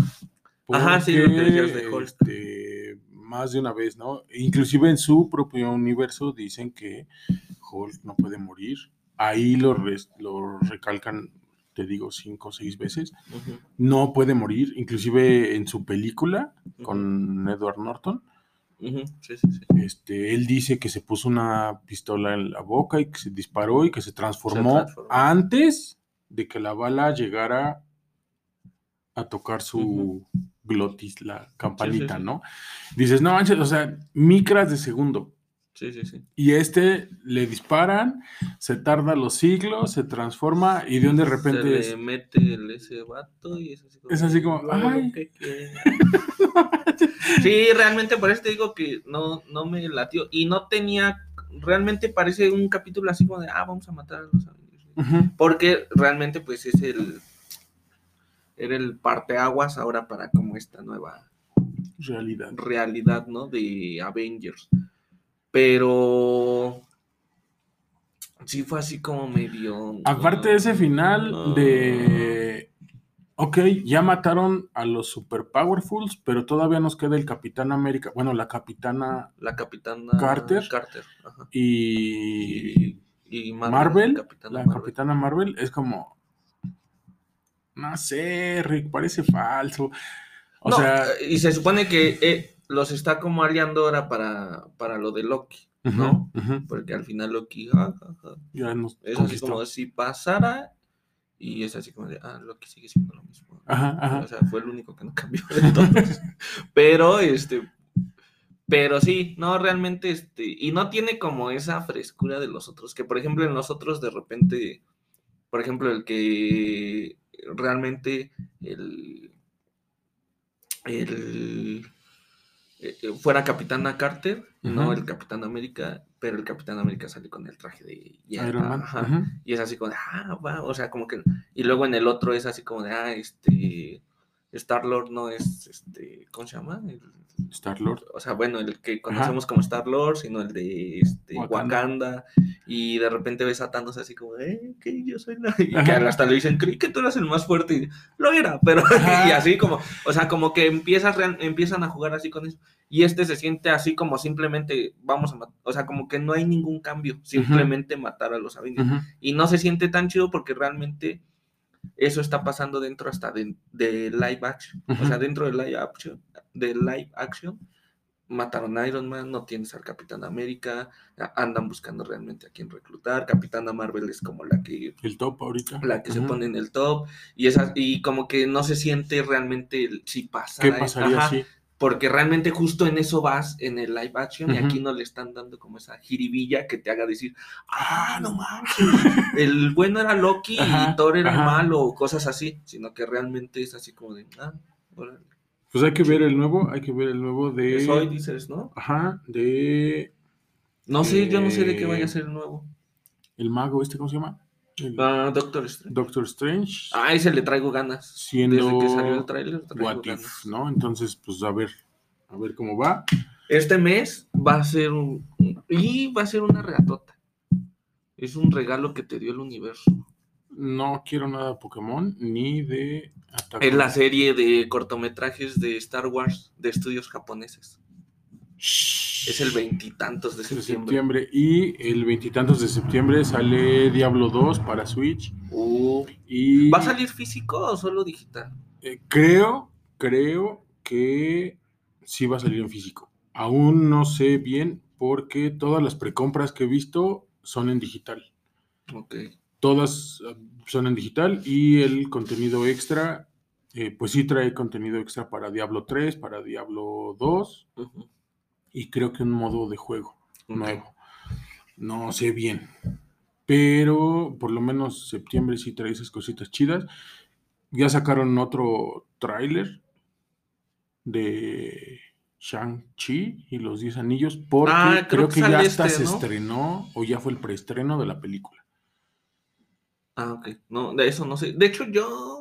Ajá, sí, lo que decías de Hulk. este, más de una vez, ¿no? Inclusive en su propio universo dicen que Hulk no puede morir. Ahí lo, lo recalcan, te digo, cinco o seis veces. No puede morir. Inclusive en su película con Edward Norton, ujú, Sí, sí, sí. este, él dice que se puso una pistola en la boca y que se disparó y que se transformó, transformó. antes de que la bala llegara a tocar su glotis, la campanita. ¿no? Dices, no manches, o sea, micras de segundo. Sí, sí, sí. Y este le disparan, se tarda los siglos, se transforma y de un de repente Se es- mete el, ese vato y es así como... Es así como, "Luego lo ay". que quiera". sí, realmente por eso te digo que no, no me latió. Y no tenía... Realmente parece un capítulo así como de, ah, vamos a matar a los Avengers. Ujú, Porque realmente pues es el... Era el parteaguas ahora para como esta nueva realidad. realidad, ¿no? De Avengers. Pero sí fue así como medio. Aparte de ese final de. Ok, ya mataron a los super powerfuls, pero todavía nos queda el Capitán América. Bueno, la Capitana La capitana Carter. Carter ajá. y. y, y Marvel, Capitana la Marvel. Capitana Marvel, es como. No sé, Rick, parece falso. O No, sea. y se supone que eh, los está como aliando ahora para, para lo de Loki, ¿no? Porque al final Loki, ja, ja, ja, ya nos es así como si pasara y es así como de, ah, Loki sigue siendo lo mismo. Ajá, ajá. O sea, fue el único que no cambió de todos. pero, este, pero sí, no, realmente, este, y no tiene como esa frescura de los otros, que por ejemplo en los otros de repente, por ejemplo, el que realmente el, el fuera Capitana Carter, no el Capitán América, pero el Capitán América sale con el traje de Iron Man. ajá. Y es así como de, ah, va, o sea, como que, y luego en el otro es así como de, ah, este, Star-Lord no es, este, ¿cómo se llama? El- Star-Lord. o sea, bueno, el que conocemos como Star-Lord, sino el de, este, Wakanda. Wakanda. y de repente ves a Thanos así como, eh, que yo soy la, y que hasta le dicen, creí que tú eras el más fuerte, y lo era, pero, y así como, o sea, como que empiezas, empiezan a jugar así con eso, y este se siente así como simplemente, vamos a matar, o sea, como que no hay ningún cambio, simplemente matar a los Avengers y no se siente tan chido porque realmente eso está pasando dentro hasta de, de live action. O sea, dentro de live action, de live action, mataron a Iron Man, no tienes al Capitán América, andan buscando realmente a quién reclutar. Capitana Marvel es como la que El top ahorita. la que se pone en el top y esas y como que no se siente realmente el- si pasa ¿Qué pasaría ajá, si? Porque realmente justo en eso vas en el live action y aquí no le están dando como esa jiribilla que te haga decir, ah, no manches, el bueno era Loki Ajá, y Thor era ajá. malo o cosas así, sino que realmente es así como de, ah, órale. Pues hay que ver el nuevo, hay que ver el nuevo de. Es hoy, dices, ¿no? Ajá, de No sé, yo no sé de qué vaya Eh, a ser el nuevo. el mago, este, ¿cómo se llama? Ah, Doctor Strange. Doctor Strange. Ah, ese le traigo ganas. siendo Desde que salió el tráiler traigo If. ¿no? Entonces, pues a ver, a ver cómo va. Este mes va a ser un, y va a ser una reatota. Es un regalo que te dio el universo. No quiero nada de Pokémon ni de Attack Es la serie de cortometrajes de Star Wars de estudios japoneses. Es el veintitantos de septiembre. septiembre. Y el veintitantos de septiembre sale Diablo 2 para Switch. Uh, Y ¿Va a salir físico o solo digital? eh, creo, creo que sí va a salir en físico. Aún no sé bien porque todas las precompras que he visto son en digital. Ok. Todas eh, son en digital y el contenido extra, eh, pues sí trae contenido extra para Diablo 3, para Diablo 2 Ujú. Y creo que un modo de juego nuevo. No sé bien. Pero por lo menos septiembre sí trae esas cositas chidas. Ya sacaron otro tráiler de Shang-Chi y los 10 anillos porque Ah, creo creo que que ya hasta este, se estrenó o ya fue el preestreno de la película. Ah, ok. No, de eso no sé. De hecho, yo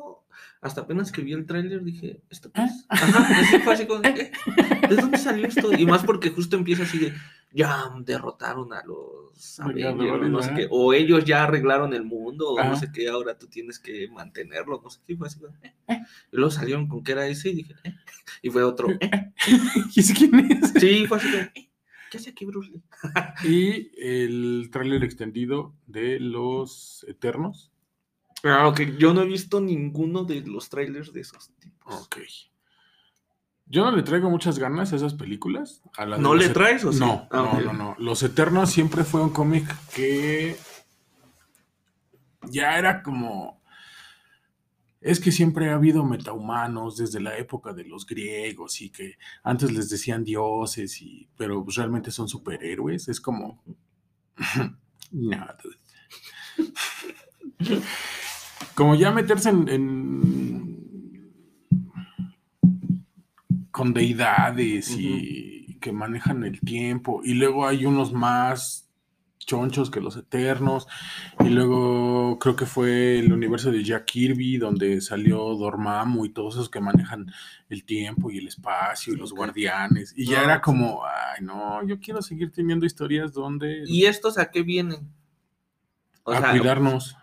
hasta apenas que vi el tráiler dije, ¿esto qué es? Ajá, así fue así como, ¿eh? ¿de dónde salió esto? Y más porque justo empieza así de, ya derrotaron a los Avengers, no sé qué, o ellos ya arreglaron el mundo, o no sé qué, ahora tú tienes que mantenerlo, no sé qué, fue así como, ¿eh? Y luego salieron con que era ese y dije, ¿eh? Y fue otro, ¿eh? ¿Y ese quién es? Sí, fue así como, ¿eh? ¿Qué hace aquí Bruce Lee? Y el tráiler extendido de los Eternos. Ah, ok, yo no he visto ninguno de los trailers de esos tipos. Ok. Yo no le traigo muchas ganas a esas películas. a ¿No le Et- traes o sí? No, Ah, no, no, no. Los Eternos siempre fue un cómic que ya era como... Es que siempre ha habido metahumanos desde la época de los griegos y que antes les decían dioses, y, pero pues realmente son superhéroes. Es como... dude. Como ya meterse en, en- con deidades y que manejan el tiempo. Y luego hay unos más chonchos que los eternos. Y luego creo que fue el universo de Jack Kirby, donde salió Dormammu y todos esos que manejan el tiempo y el espacio y los guardianes. Y ya era como, ay, no, yo quiero seguir teniendo historias donde ¿Y estos a qué vienen? O a sea, cuidarnos.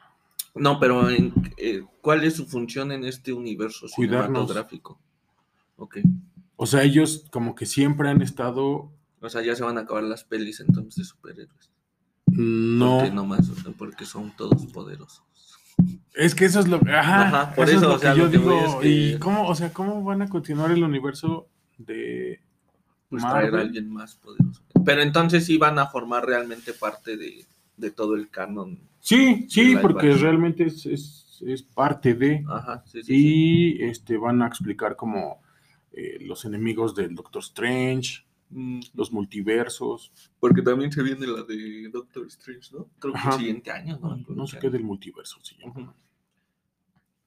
No, pero en, eh, ¿cuál es su función en este universo Cuidarnos. cinematográfico? Ok. O sea, ellos como que siempre han estado, O sea, ya se van a acabar las pelis entonces de superhéroes. no, Porque nomás, porque son todos poderosos. es que eso es lo, ajá, Ajá, por eso, es eso, lo o sea, que yo lo que digo, es que- y cómo, o sea, cómo van a continuar el universo de Pues traer a alguien más poderoso. Pero entonces sí van a formar realmente parte de, de todo el canon. Sí, sí, porque action. realmente es, es, es parte de, Ajá, sí, sí. sí. y este van a explicar como eh, los enemigos del Doctor Strange, Mm, los multiversos, Porque también se viene la de Doctor Strange, ¿no? Creo que Ajá. el siguiente año, ¿no? no sé qué del multiverso se llama.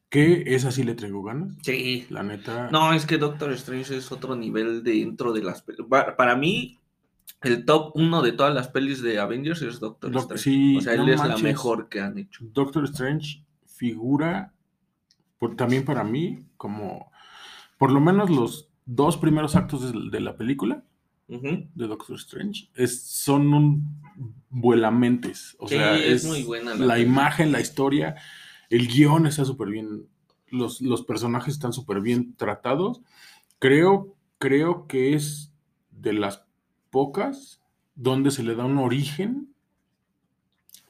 Que esa sí le traigo ganas, Sí. la neta. No, es que Doctor Strange es otro nivel dentro de las. Para mí, el top uno de todas las pelis de Avengers es Doctor Doc- Strange. sí, o sea, él no es la manches. mejor que han hecho. Doctor Strange figura por, también para mí como por lo menos los dos primeros actos de, de la película Ujú. de Doctor Strange es, son un vuelamentes. O Sí, sea, es muy buena la la, imagen, la historia, el guion está súper bien. Los, los personajes están súper bien tratados. Creo, creo que es de las pocas donde se le da un origen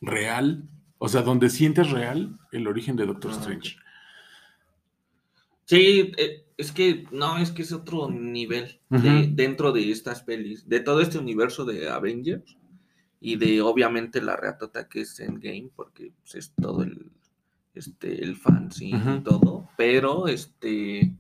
real. O sea, donde sientes real el origen de Doctor Ah. Strange. Sí, eh, es que no, es que es otro nivel de- dentro de estas pelis, de todo este universo de Avengers y de obviamente la reatota que es Endgame, porque pues, es todo el este el fancy y todo, pero este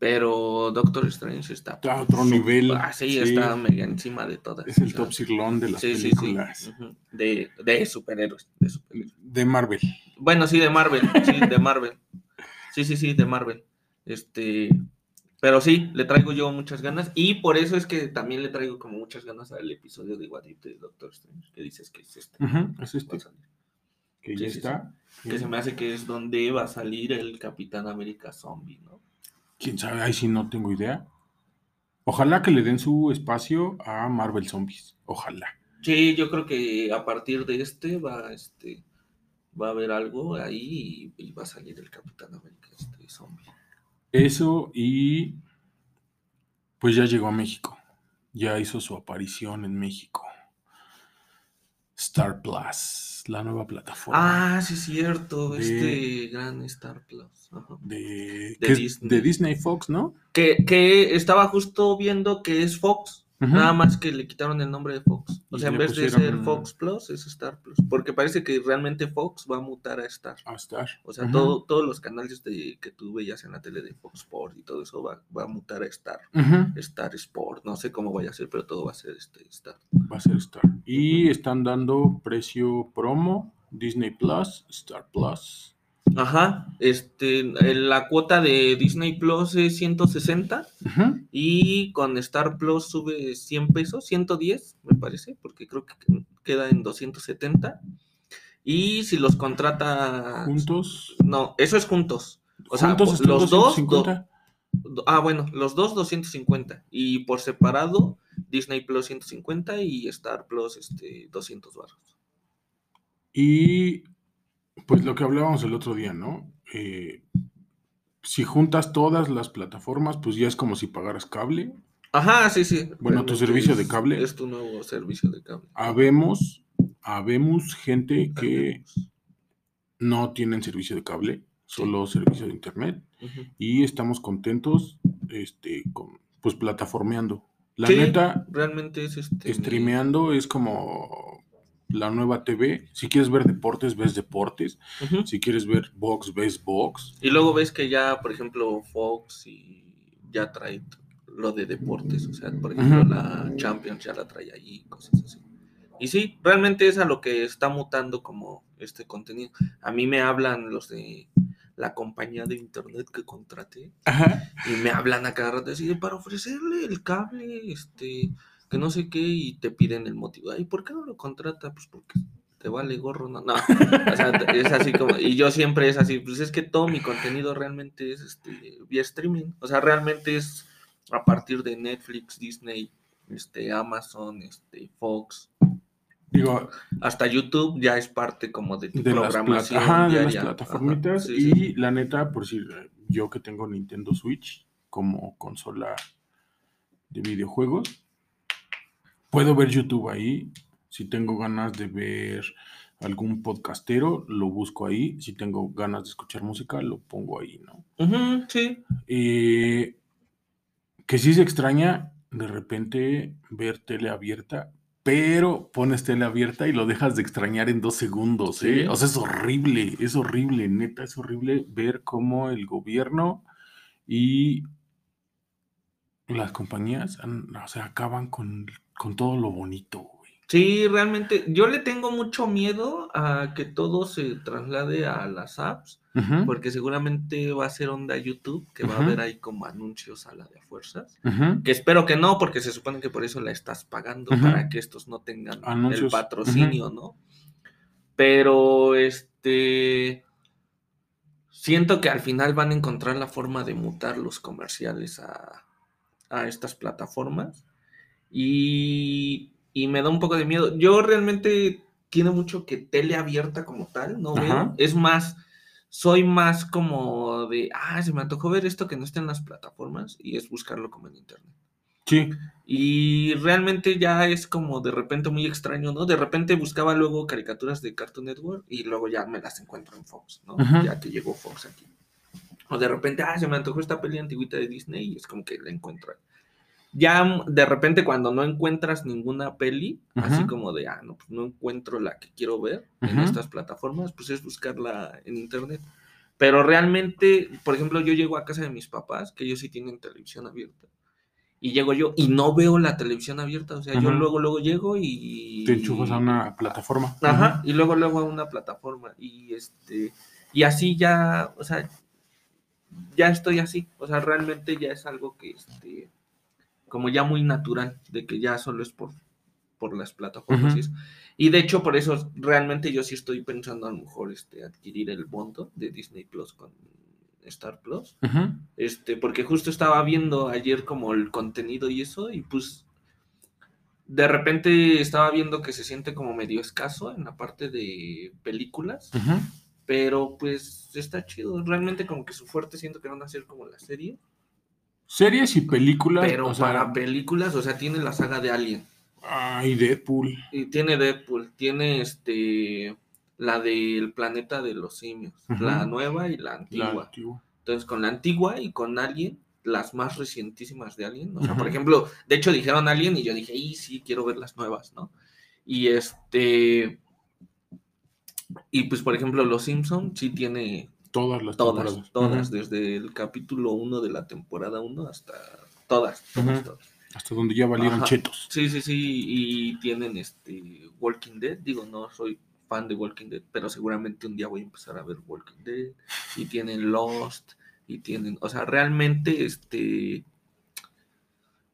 pero Doctor Strange está a otro nivel. Ah, sí, sí. está mega encima de todas. Es el top sirlón de las sí, sí, sí, películas ujú, de, de superhéroes, de superhéroes. de Marvel. Bueno, sí, de Marvel, sí, de Marvel. Sí, sí, sí, de Marvel. Este, pero sí, le traigo yo muchas ganas y por eso es que también le traigo como muchas ganas al episodio de What If de Doctor Strange, que dices que es este. Ujú, es va este que ya está. Que se me hace que es donde va a salir el Capitán América Zombie, ¿no? Quién sabe, ahí sí no tengo idea. Ojalá que le den su espacio a Marvel Zombies. Ojalá. Sí, yo creo que a partir de este va, este, va a haber algo ahí y, y va a salir el Capitán América este zombie. Eso y pues ya llegó a México. ya hizo su aparición en México. Star Plus, la nueva plataforma Ah, sí, cierto. De- Este gran Star Plus. ajá. de, de es Disney. de Disney Fox, ¿no? Que, que estaba justo viendo que es Fox. Nada más que le quitaron el nombre de Fox. O Y sea, en vez de ser Fox Plus, es Star Plus. Porque parece que realmente Fox va a mutar a Star. A Star. O sea, todo, todos los canales de, que tú veías en la tele de Fox Sport y todo eso va, va a mutar a Star. Star Sport, no sé cómo vaya a ser, pero todo va a ser este Star. Va a ser Star. Y están dando precio promo, Disney Plus, Star Plus. Ajá, este, la cuota de Disney Plus es 160 Ujú. y con Star Plus sube 100 pesos, 110 me parece, porque creo que queda en 270. Y si los contrata... Juntos. No, eso es juntos. O sea, juntos los dos, 250. do- Ah, bueno, los dos 250 y por separado Disney Plus 150 y Star Plus este 200 barros. Y pues lo que hablábamos el otro día, ¿no? Eh, si juntas todas las plataformas, pues ya es como si pagaras cable. Ajá, sí, sí. Bueno, tu servicio de es- cable. Es tu nuevo servicio de cable. Habemos, habemos gente que no tienen servicio de cable, solo servicio de internet. Y estamos contentos, este, con, pues plataformeando. La Sí, neta, realmente es este. streameando es como la nueva TV. Si quieres ver deportes, ves deportes. Si quieres ver box, ves box. Y luego ves que ya, por ejemplo, Fox y ya trae lo de deportes, o sea, por ejemplo, la Champions ya la trae allí, cosas así. Y sí, realmente es a lo que está mutando como este contenido. A mí me hablan los de la compañía de internet que contraté Ajá. y me hablan a cada rato así de para ofrecerle el cable, este, que no sé qué, y te piden el motivo. Ay, ¿por qué no lo contrata? Pues porque te vale gorro, no, no. O sea, es así como, y yo siempre es así, pues es que todo mi contenido realmente es este vía streaming. O sea, realmente es a partir de Netflix, Disney, este, Amazon, este, Fox, Digo, hasta YouTube ya es parte como de tu de las, plat- programación ajá, de las plataformitas. Ajá, y sí, la neta, por decir, yo que tengo Nintendo Switch como consola de videojuegos, puedo ver YouTube ahí. Si tengo ganas de ver algún podcastero, lo busco ahí. Si tengo ganas de escuchar música, lo pongo ahí, ¿no? Ujú, sí. Eh, que sí se extraña de repente ver tele abierta, pero pones tele abierta y lo dejas de extrañar en dos segundos, ¿eh? Sí. O sea, es horrible, es horrible, neta, es horrible ver cómo el gobierno y las compañías, o sea, acaban con, con todo lo bonito, güey. Sí, realmente, yo le tengo mucho miedo a que todo se traslade a las apps, porque seguramente va a ser onda YouTube, que va a haber ahí como anuncios a la de fuerzas. Que espero que no, porque se supone que por eso la estás pagando, para que estos no tengan el patrocinio, ¿no? Pero, este, siento que al final van a encontrar la forma de mutar los comerciales a, a estas plataformas. Y, y me da un poco de miedo. Yo realmente quiero mucho que tele abierta como tal, no veo. Ajá. Es más, soy más como de, ah, se me antojó ver esto que no está en las plataformas y es buscarlo como en internet. Sí, Y realmente ya es como de repente muy extraño, ¿no? De repente buscaba luego caricaturas de Cartoon Network y luego ya me las encuentro en Fox, ¿no? Ujú. Ya que llegó Fox aquí. O de repente, ah, se me antojó esta peli antigüita de Disney y es como que la encuentro. ahí. Ya mm, de repente cuando no encuentras ninguna peli, así Ujú. como de, ah, no, pues no encuentro la que quiero ver en Ujú. estas plataformas, pues es buscarla en internet. Pero realmente, por ejemplo, yo llego a casa de mis papás, que ellos sí tienen televisión abierta. Y llego yo y no veo la televisión abierta. O sea, yo luego, luego llego y. te enchufas a una plataforma. Ajá, y luego, luego a una plataforma. Y este. Y así ya, o sea, ya estoy así. O sea, realmente ya es algo que este. Como ya muy natural, de que ya solo es por, por las plataformas. Y de hecho, por eso realmente yo sí estoy pensando a lo mejor este, adquirir el bondo de Disney Plus con Star Plus. Este, porque justo estaba viendo ayer como el contenido y eso, y pues de repente estaba viendo que se siente como medio escaso en la parte de películas, Ujú. Pero pues está chido. Realmente como que su fuerte siento que van a ser como la serie. Series y películas. Pero o sea, para películas, o sea, tiene la saga de Alien. Ay, Deadpool. Y tiene Deadpool, tiene este la del planeta de los simios, la nueva y la La antigua. antigua. Entonces, con la antigua y con Alien, las más recientísimas de Alien. O sea, por ejemplo, de hecho dijeron Alien y yo dije, y sí, quiero ver las nuevas, ¿no? Y este. Y pues, por ejemplo, Los Simpson sí tiene Todas las todas, temporadas. todas, desde el capítulo 1 de la temporada 1 hasta todas, todas, todas. Hasta donde ya valieron Ajá. chetos. Sí, sí, sí, y tienen este Walking Dead, digo, no soy fan de Walking Dead, pero seguramente un día voy a empezar a ver Walking Dead, y tienen Lost, y tienen, o sea, realmente, este,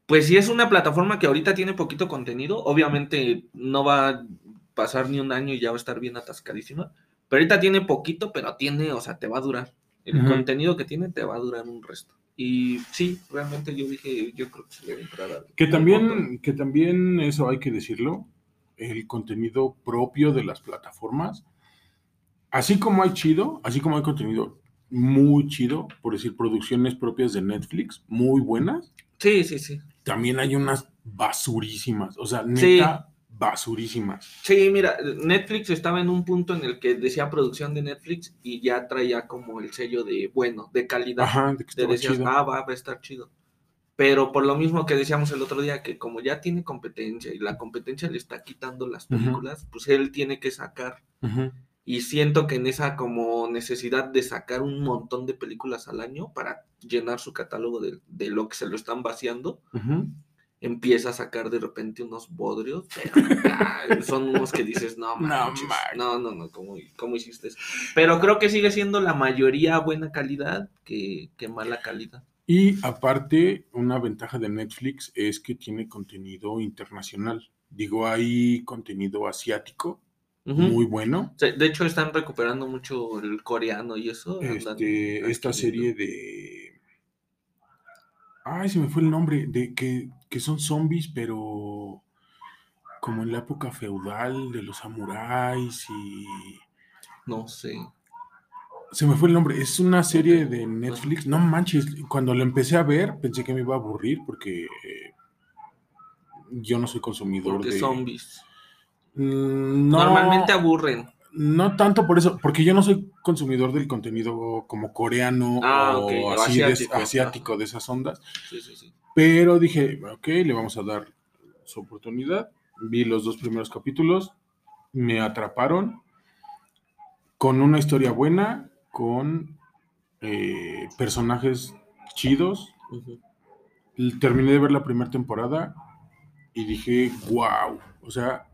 pues sí es una plataforma que ahorita tiene poquito contenido, obviamente no va pasar ni un año y ya va a estar bien atascadísima, pero ahorita tiene poquito, pero tiene, o sea, te va a durar, el Ujú. contenido que tiene te va a durar un resto. Y sí, realmente yo dije, yo creo que se le va a entrar al- Que también, que también eso hay que decirlo, el contenido propio de las plataformas, así como hay chido, así como hay contenido muy chido, por decir, producciones propias de Netflix, muy buenas, Sí, sí, sí. también hay unas basurísimas, o sea, neta, basurísimas. Sí, mira, Netflix estaba en un punto en el que decía producción de Netflix y ya traía como el sello de bueno, de calidad. Ajá, de que Te decías, chido. ah, va, va a estar chido. Pero por lo mismo que decíamos el otro día, que como ya tiene competencia y la competencia le está quitando las películas, pues él tiene que sacar. Ujú. Y siento que en esa como necesidad de sacar un montón de películas al año para llenar su catálogo de, de lo que se lo están vaciando, Ujú. Empieza a sacar de repente unos bodrios, pero son unos que dices, no, No manches, no, no, no, ¿cómo, cómo hiciste eso? Pero creo que sigue siendo la mayoría buena calidad que, que mala calidad. Y aparte, una ventaja de Netflix es que tiene contenido internacional. Digo, hay contenido asiático muy bueno. De hecho, están recuperando mucho el coreano y eso. Este, esta serie de. Ay, se me fue el nombre. De que, que son zombies, pero como en la época feudal de los samuráis y. No sé. Se me fue el nombre. Es una serie de Netflix. No manches. Cuando la empecé a ver, pensé que me iba a aburrir porque eh, yo no soy consumidor Porque de. zombies. Mm, No, Normalmente aburren. no tanto por eso, porque yo no soy consumidor del contenido como coreano Ah, o ok, o así de- asiático, ajá. de esas ondas. Sí, sí, sí. Pero dije, ok, le vamos a dar su oportunidad. Vi los dos primeros capítulos, me atraparon con una historia buena, con eh, personajes chidos. Terminé de ver la primera temporada y dije, wow, o sea,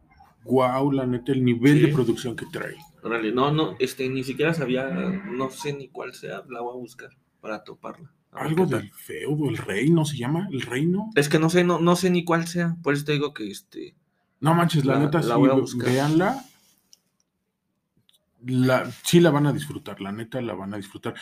wow, la neta, el nivel Sí. de producción que trae. Órale, no, no, este, ni siquiera sabía, no sé ni cuál sea, la voy a buscar para toparla. Algo del feudo, el reino se llama, el reino. Es que no sé, no, no sé ni cuál sea, por eso te digo que este, No manches, la, La- neta, la sí, voy a ve- buscar. véanla. La, sí la van a disfrutar, la neta la van a disfrutar.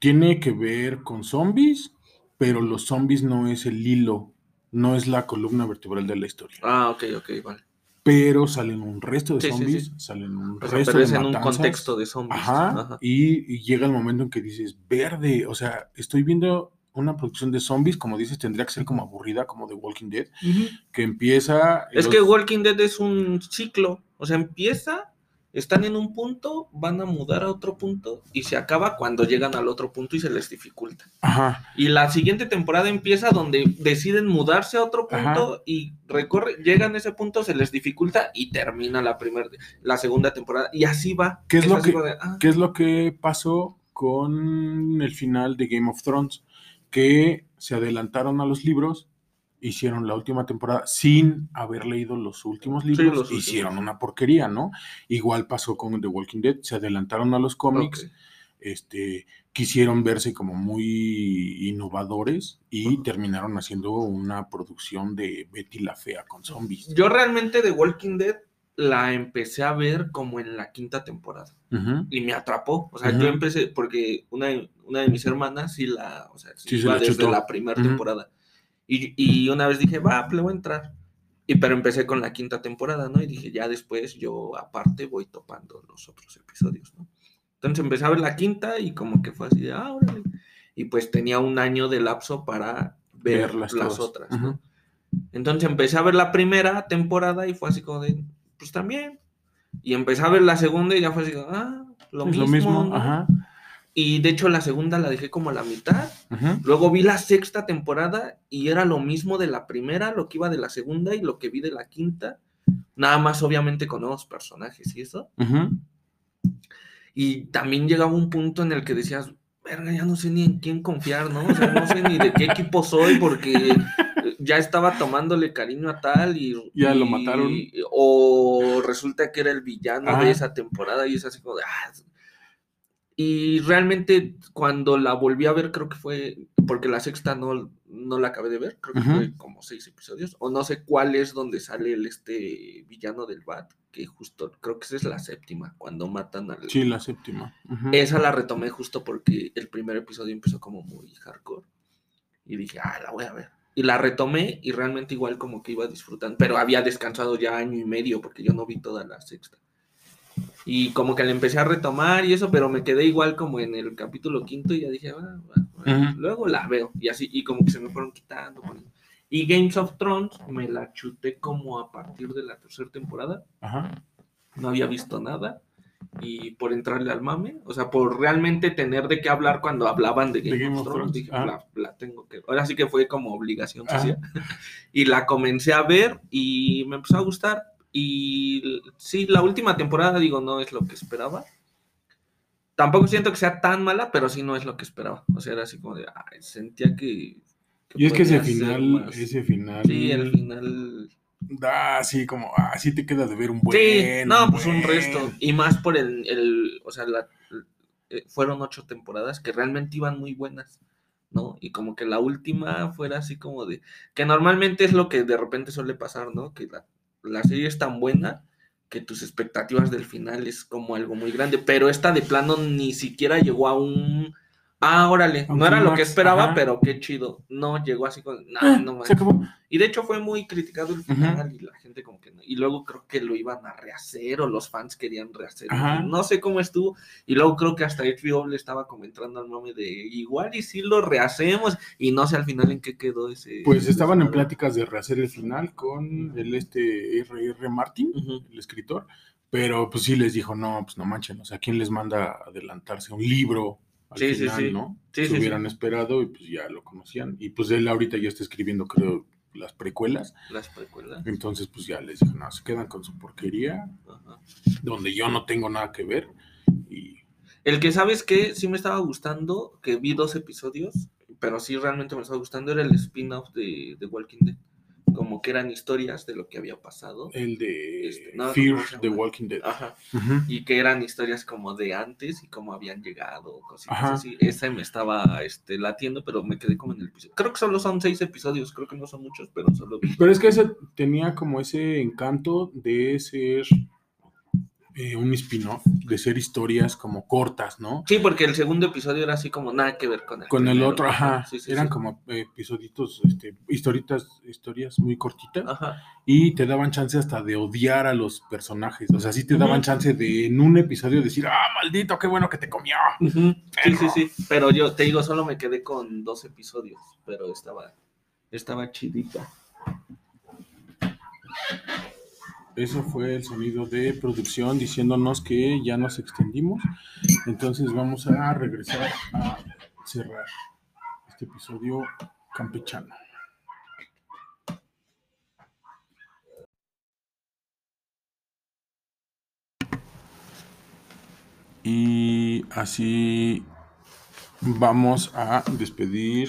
Tiene que ver con zombies, pero los zombies no es el hilo, no es la columna vertebral de la historia. ah, ok, ok, vale. Pero salen un resto de Sí, zombies, sí. salen un O sea, resto pero de es en un contexto de zombies. Ajá, Ajá. Y, y llega el momento en que dices, verde, o sea, estoy viendo una producción de zombies, como dices, tendría que ser como aburrida, como The Walking Dead, que empieza... Es los- que Walking Dead es un ciclo, o sea, empieza, están en un punto, van a mudar a otro punto y se acaba cuando llegan al otro punto y se les dificulta. Ajá, Y la siguiente temporada empieza donde deciden mudarse a otro punto Ajá. y recorre, llegan a ese punto, se les dificulta y termina la primera, la segunda temporada. Y así va. ¿Qué es lo que- de, ah, ¿Qué es lo que pasó con el final de Game of Thrones? Que se adelantaron a los libros, hicieron la última temporada sin haber leído los últimos libros, los últimos. hicieron una porquería, ¿no? Igual pasó con The Walking Dead, se adelantaron a los cómics, este, quisieron verse como muy innovadores y terminaron haciendo una producción de Betty la Fea con zombies. Yo realmente de Walking Dead la empecé a ver como en la quinta temporada. Y me atrapó. O sea, yo empecé, porque una, de- una de mis hermanas sí la, o sea, sí Sí, iba desde chutó. la primera temporada. Y, y una vez dije, va, le voy a entrar. Y pero empecé con la quinta temporada, ¿no? Y dije, ya después yo aparte voy topando los otros episodios, ¿no? Entonces empecé a ver la quinta y como que fue así de, ah, órale. y pues tenía un año de lapso para ver las otras. ¿no? Entonces empecé a ver la primera temporada y fue así como de, pues también. Y empecé a ver la segunda y ya fue así ah, lo Es mismo. lo mismo, ¿no? ajá. Y de hecho la segunda la dejé como a la mitad. Luego vi la sexta temporada y era lo mismo de la primera, lo que iba de la segunda y lo que vi de la quinta. Nada más obviamente con nuevos personajes y eso. Y también llegaba un punto en el que decías, verga, ya no sé ni en quién confiar, ¿no? O sea, no sé ni de qué equipo soy porque ya estaba tomándole cariño a tal y... Ya lo y- mataron. O resulta que era el villano Ajá. de esa temporada y es así como de... "Ah". Y realmente cuando la volví a ver creo que fue... Porque la sexta no, no la acabé de ver, creo que fue como seis episodios. O no sé cuál es donde sale el este villano del Bat, que justo creo que esa es la séptima, cuando matan al... Sí, la séptima. Esa la retomé justo porque el primer episodio empezó como muy hardcore. Y dije, ah, la voy a ver. Y la retomé y realmente igual como que iba disfrutando. Pero había descansado ya año y medio porque yo no vi toda la sexta. Y como que la empecé a retomar y eso, pero me quedé igual como en el capítulo quinto y ya dije, ah, bueno, bueno, Ujú. luego la veo. Y así, y como que se me fueron quitando. Y Games of Thrones me la chuté como a partir de la tercera temporada Ajá. no había visto nada y por entrarle al mame, o sea, por realmente tener de qué hablar cuando hablaban de Game, of, Thrones, dije, ah. la, la tengo que Ahora sí que fue como obligación Ajá. social. y la comencé a ver y me empezó a gustar. Y sí, la última temporada, digo, no es lo que esperaba. Tampoco siento que sea tan mala, pero sí no es lo que esperaba. O sea, era así como de, ay, sentía que... Y es que ese final, ese final. Sí, el final Da así como, ah, sí te queda de ver un buen. Sí, no, pues un resto. Y más por el, el o sea, la, eh, fueron ocho temporadas que realmente iban muy buenas, ¿no? Y como que la última fuera así como de, que normalmente es lo que de repente suele pasar, ¿no? Que la, la serie es tan buena que tus expectativas del final es como algo muy grande, pero esta de plano ni siquiera llegó a un... Ah, órale, no era lo que esperaba, ajá. pero qué chido. No, llegó así con... No, Ah, no se acabó. Y de hecho fue muy criticado el final y la gente como que no. Y luego creo que lo iban a rehacer o los fans querían rehacer. Ajá. No sé cómo estuvo. Y luego creo que hasta HBO le estaba comentando al mame de igual y si lo rehacemos. Y no sé al final en qué quedó ese. Pues ese estaban en pláticas de rehacer el final con el este R.R. Martin, el escritor, pero pues sí les dijo, no, pues no manchen, o sea, ¿quién les manda a adelantarse un libro al Sí, sí, final, sí. no? Sí, Se sí, sí. hubieran esperado y pues ya lo conocían. Y pues él ahorita ya está escribiendo, creo, las precuelas, Las precuelas. entonces pues ya les dijo, no, se quedan con su porquería, Ajá. donde yo no tengo nada que ver. Y El que sabes que sí me estaba gustando, que vi dos episodios, pero sí realmente me estaba gustando, era el spin-off de, de Walking Dead. Como que eran historias de lo que había pasado. el de Este, no, Fear ¿cómo se the? Walking Dead. Ajá. Y que eran historias como de antes y cómo habían llegado, cositas Ajá. así. Esa me estaba este, latiendo, pero me quedé como en el episodio. Creo que solo son seis episodios, creo que no son muchos, pero solo. Pero es que ese tenía como ese encanto de ser eh, un spin-off, de ser historias como cortas, ¿no? Sí, porque el segundo episodio era así como nada que ver con el Con el otro, ajá, Sí, sí, eran sí. como eh, episoditos, este, historitas, historias muy cortitas Ajá. y te daban chance hasta de odiar a los personajes, o sea, sí te daban chance de en un episodio decir, ah, maldito, qué bueno que te comió. Sí, sí, sí. Pero yo te digo, solo me quedé con dos episodios, pero estaba, estaba chidita. Eso fue el sonido de producción diciéndonos que ya nos extendimos. Entonces vamos a regresar a cerrar este episodio campechano. Y así vamos a despedir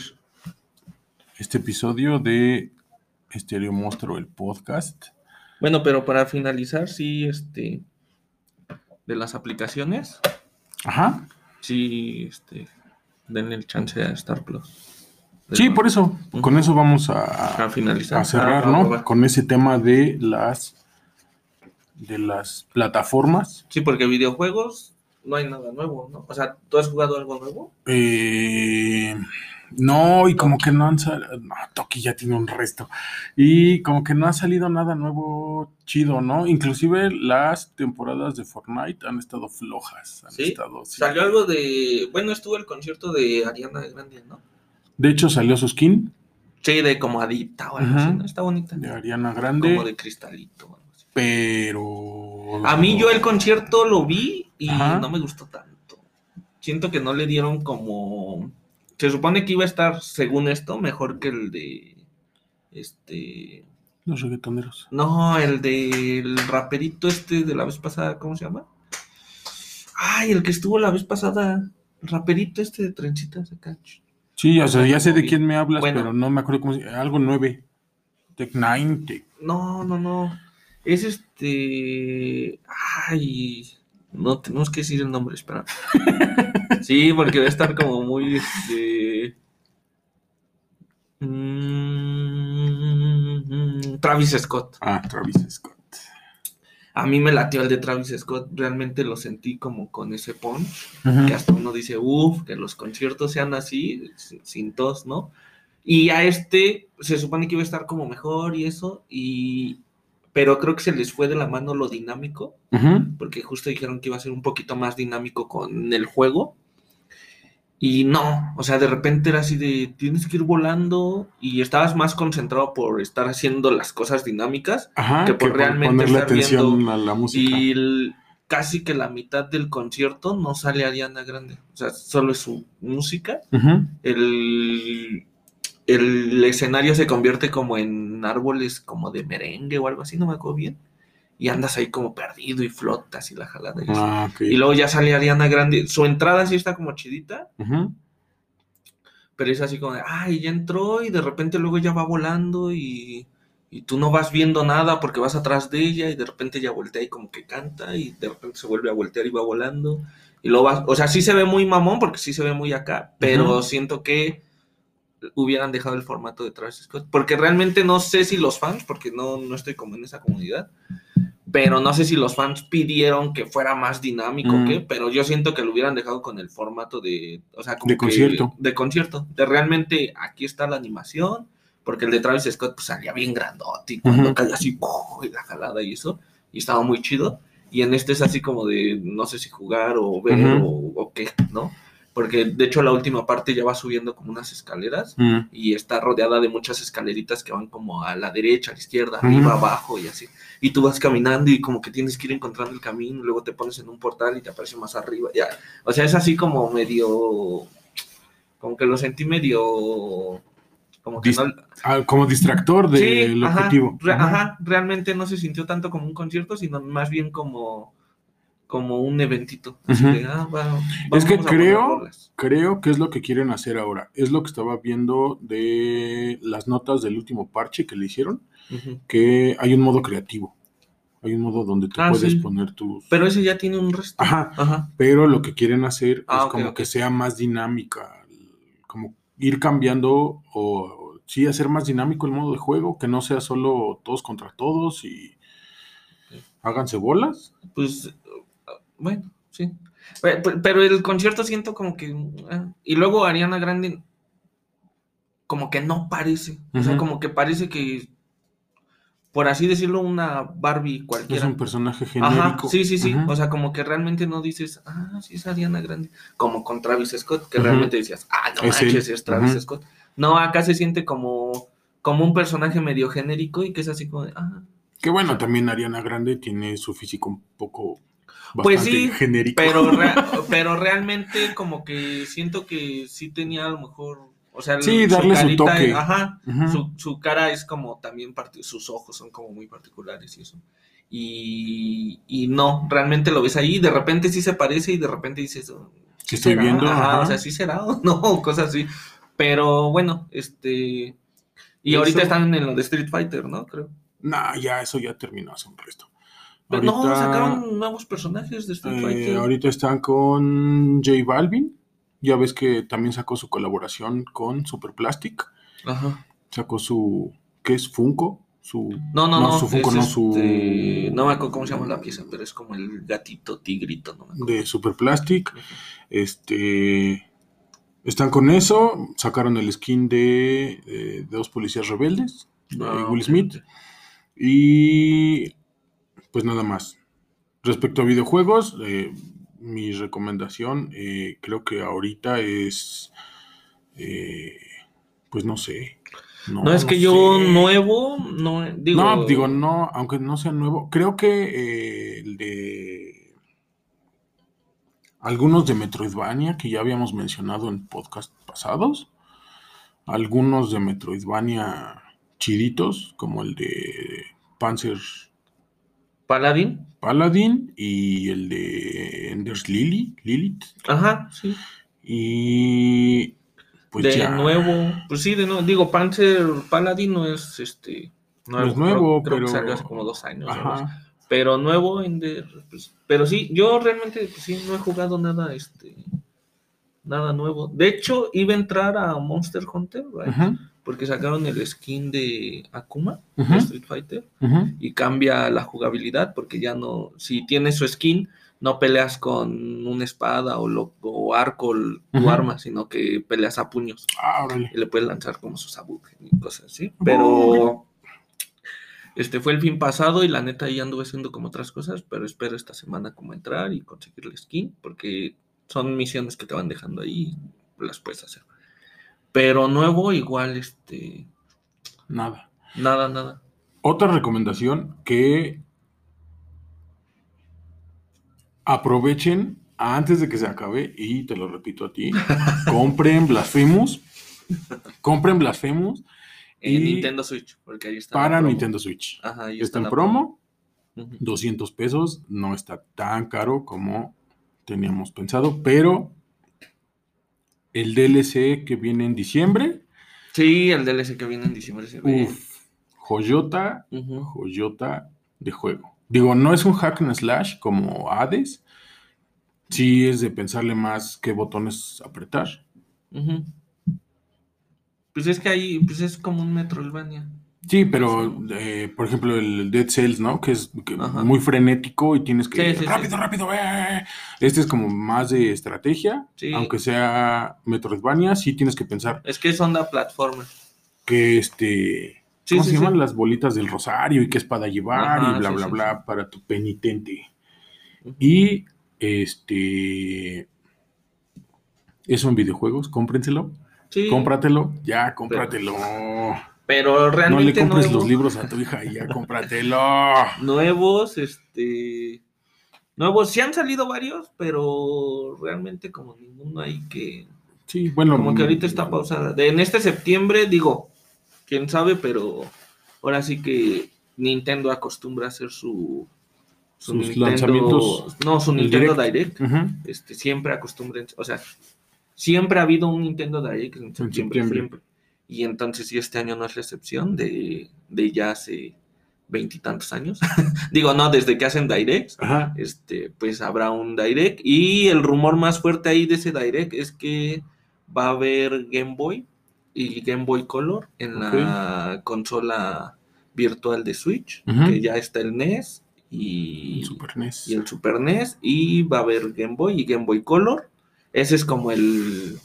este episodio de Estéreo Monstruo, el podcast. Bueno, pero para finalizar, sí, este, de las aplicaciones, Ajá. sí, este, denle el chance a Star Plus. Sí, por eso. Con eso vamos a, A finalizar. a cerrar, Ah, ¿no? va. Con ese tema de las de las plataformas. Sí, porque videojuegos no hay nada nuevo, ¿no? O sea, ¿tú has jugado algo nuevo? Eh, No, y como que no han salido. No, Toki ya tiene un resto. Y como que no ha salido nada nuevo chido, ¿no? Inclusive las temporadas de Fortnite han estado flojas. Han ¿Sí? estado, sí. Salió algo de. Bueno, estuvo el concierto de Ariana Grande, ¿no? De hecho, salió su skin Sí, de como adicta o algo así, ¿no? Está bonita. de Ariana Como Grande, de cristalito. o algo así. pero. A mí yo el concierto lo vi y Ajá. no me gustó tanto. Siento que no le dieron como... Se supone que iba a estar, según esto, mejor que el de... Este... Los reggaetoneros. No, el del raperito este de la vez pasada, ¿cómo se llama? Ay, el que estuvo la vez pasada. El raperito este de trencitas acá. Sí, o sea, ya sé de quién me hablas, bueno. pero no me acuerdo cómo se Algo nueve. Tech Nine. Tech- No, no, no. Es este. Ay. No tenemos que decir el nombre, espera. Sí, porque debe estar como muy este. mm, Travis Scott. Ah, Travis Scott. A mí me latió el de Travis Scott. Realmente lo sentí como con ese punch. Que hasta uno dice, uff, que los conciertos sean así, sin, tos, ¿no? Y a este se supone que iba a estar como mejor y eso. Y. Pero creo que se les fue de la mano lo dinámico. Porque justo dijeron que iba a ser un poquito más dinámico con el juego. Y no, o sea, de repente era así de tienes que ir volando y estabas más concentrado por estar haciendo las cosas dinámicas Ajá, que por realmente estar atención viendo a la música. y el- casi que la mitad del concierto no sale Ariana Grande, o sea, solo es su música. El, el escenario se convierte como en árboles como de merengue o algo así, no me acuerdo bien. Y andas ahí como perdido y flotas y la jalada. y. Ah. Y luego ya sale Ariana Grande. Su entrada sí está como chidita, pero es así como de, ay, ya entró y de repente luego ya va volando y, y tú no vas viendo nada porque vas atrás de ella y de repente ya voltea y como que canta y de repente se vuelve a voltear y va volando. Y luego vas, o sea, sí se ve muy mamón porque sí se ve muy acá, pero siento que hubieran dejado el formato de Travis Scott. Porque realmente no sé si los fans, porque no, no estoy como en esa comunidad, pero no sé si los fans pidieron que fuera más dinámico o Mm. qué, pero yo siento que lo hubieran dejado con el formato de, o sea, como De que- concierto. de concierto, de realmente aquí está la animación, porque el de Travis Scott pues salía bien grandote y cuando Ujú. caía así, ¡pum! y la jalada y eso, y estaba muy chido, y en este es así como de, no sé si jugar o ver o qué, ¿no? Porque de hecho la última parte ya va subiendo como unas escaleras, Mm. y está rodeada de muchas escaleritas que van como a la derecha, a la izquierda, Ujú. arriba, abajo y así. Y tú vas caminando y como que tienes que ir encontrando el camino, luego te pones en un portal y te aparece más arriba. Ya. O sea, es así como medio... Como que lo sentí medio... Como que no... Ah, como distractor del Sí, objetivo. re- ajá, realmente no se sintió tanto como un concierto, sino más bien como como un eventito. Así de, ah, va- Es que creo-. Creo que es lo que quieren hacer ahora. Es lo que estaba viendo de las notas del último parche que le hicieron, que hay un modo creativo. Hay un modo donde te Ah, puedes sí. poner tus... Pero ese ya tiene un resto. Ajá. Ajá. Pero lo que quieren hacer Ah, es ok, como que sea más dinámica, como ir cambiando o sí hacer más dinámico el modo de juego, que no sea solo todos contra todos y háganse bolas. Pues, uh, bueno, sí. Pe- pe- Pero el concierto siento como que... ah, Y luego Ariana Grande como que no parece. O sea, como que parece que, por así decirlo, una Barbie Es cualquiera. un personaje Ajá, genérico. sí, sí, sí. Ujú. O sea, como que realmente no dices, ah, sí es Ariana Grande. Como con Travis Scott, que realmente decías, ah, no Es él. manches, es Travis. Scott. No, acá se siente como, como un personaje medio genérico y que es así como de, ah, Que bueno, también Ariana Grande tiene su físico un poco Pues sí, genérico. Pero, pero realmente como que siento que sí tenía a lo mejor, o sea, Sí, darle su toque. ajá, su, su cara es como también, sus ojos son como muy particulares y eso. Y, y no, realmente lo ves ahí, de repente sí se parece y de repente dices, oh, Que estoy será? viendo, Ajá, ajá. o sea, sí será o no, cosas así. Pero bueno, este... Y Eso- ahorita están en lo de Street Fighter, ¿no? Creo. Nah, ya eso ya terminó hace un resto. Pero no, Ahorita- sacaron nuevos personajes de Street Eh, Fighter. ahorita están con J Balvin. Ya ves que también sacó su colaboración con Super Plastic. Ajá. Sacó su. ¿Qué es? Funko. Su. No, no, no. su Funko, es no, su. este, No me acuerdo cómo se llama la pieza, pero es como el gatito tigrito, no me acuerdo. De Super Plastic. Este. están con eso. Sacaron el skin de, eh, de dos policías rebeldes, de Ah, Will Smith. Y pues nada más. Respecto a videojuegos, eh, mi recomendación eh, creo que ahorita es, eh, pues no sé. No, es que yo sé. nuevo, no digo. no, digo, no, aunque no sea nuevo, creo que eh, el de algunos de Metroidvania que ya habíamos mencionado en podcast pasados, algunos de Metroidvania chiditos, como el de Panzer Paladín. Paladin y el de Enders Lily, Lilith. Ajá, sí. Y pues de ya. nuevo, pues sí, de nuevo. Digo, Panzer Paladin no es este. No es nuevo, creo, creo pero- que salió hace como dos años. Ajá. Pero nuevo en de, pues, pero sí, yo realmente pues, sí no he jugado nada, este, nada nuevo. De hecho, iba a entrar a Monster Hunter, right? Porque sacaron el skin de Akuma, de Street Fighter, y cambia la jugabilidad, porque ya no, si tienes su skin, no peleas con una espada o, lo, o arco, l- tu arma, sino que peleas a puños. Ah, y le puedes lanzar como sus abuques y cosas así. Pero este fue el fin pasado y la neta ahí anduve haciendo como otras cosas, pero espero esta semana como entrar y conseguir la skin, porque son misiones que te van dejando ahí, las puedes hacer. Pero nuevo, igual, este, Nada. nada, nada. Otra recomendación que aprovechen antes de que se acabe, y te lo repito a ti, compren Blasphemous, compren Blasphemous En Y Nintendo Switch, porque ahí está. para promo. Nintendo Switch. Ajá, ahí Está en promo, Ujú. 200 pesos, no está tan caro como teníamos pensado, pero el DLC que viene en diciembre, Sí, el DLC que viene en diciembre se ve. uff, joyota, Ujú. joyota de juego. Digo, no es un hack and slash como Hades. Sí es de pensarle más qué botones apretar. Pues es que ahí, pues es como un Metroidvania. Sí, pero eh, por ejemplo el Dead Cells, ¿no? Que es que muy frenético y tienes que Sí, sí, sí. rápido, rápido. eh. Este es como más de estrategia, Sí. aunque sea Metroidvania, sí tienes que pensar Es que es onda platformer. que este ¿cómo se llaman las bolitas del rosario y qué espada llevar Ajá, y bla bla bla para tu penitente. Y este eso en videojuegos, cómprenselo, Sí, cómpratelo, ya cómpratelo. pero No le realmente compres nuevo- los libros a tu hija y ya cómpratelo. nuevos, este, nuevos, sí han salido varios, pero realmente como ninguno hay que, Sí, bueno, como que ahorita está pausada. De, en este septiembre, digo, quién sabe, pero ahora sí que Nintendo acostumbra a hacer su, su Sus Nintendo- lanzamientos, no, su Nintendo Direct. Este, siempre acostumbren, o sea, siempre ha habido un Nintendo Direct en septiembre, septiembre. siempre. Y entonces, si este año no es la excepción de, de ya hace veintitantos años, digo, no, desde que hacen Direct, Ajá. este, pues habrá un Direct. Y el rumor más fuerte ahí de ese Direct es que va a haber Game Boy y Game Boy Color en la consola virtual de Switch, que ya está el NES y El Super NES. y el Super NES y va a haber Game Boy y Game Boy Color. Ese es como el...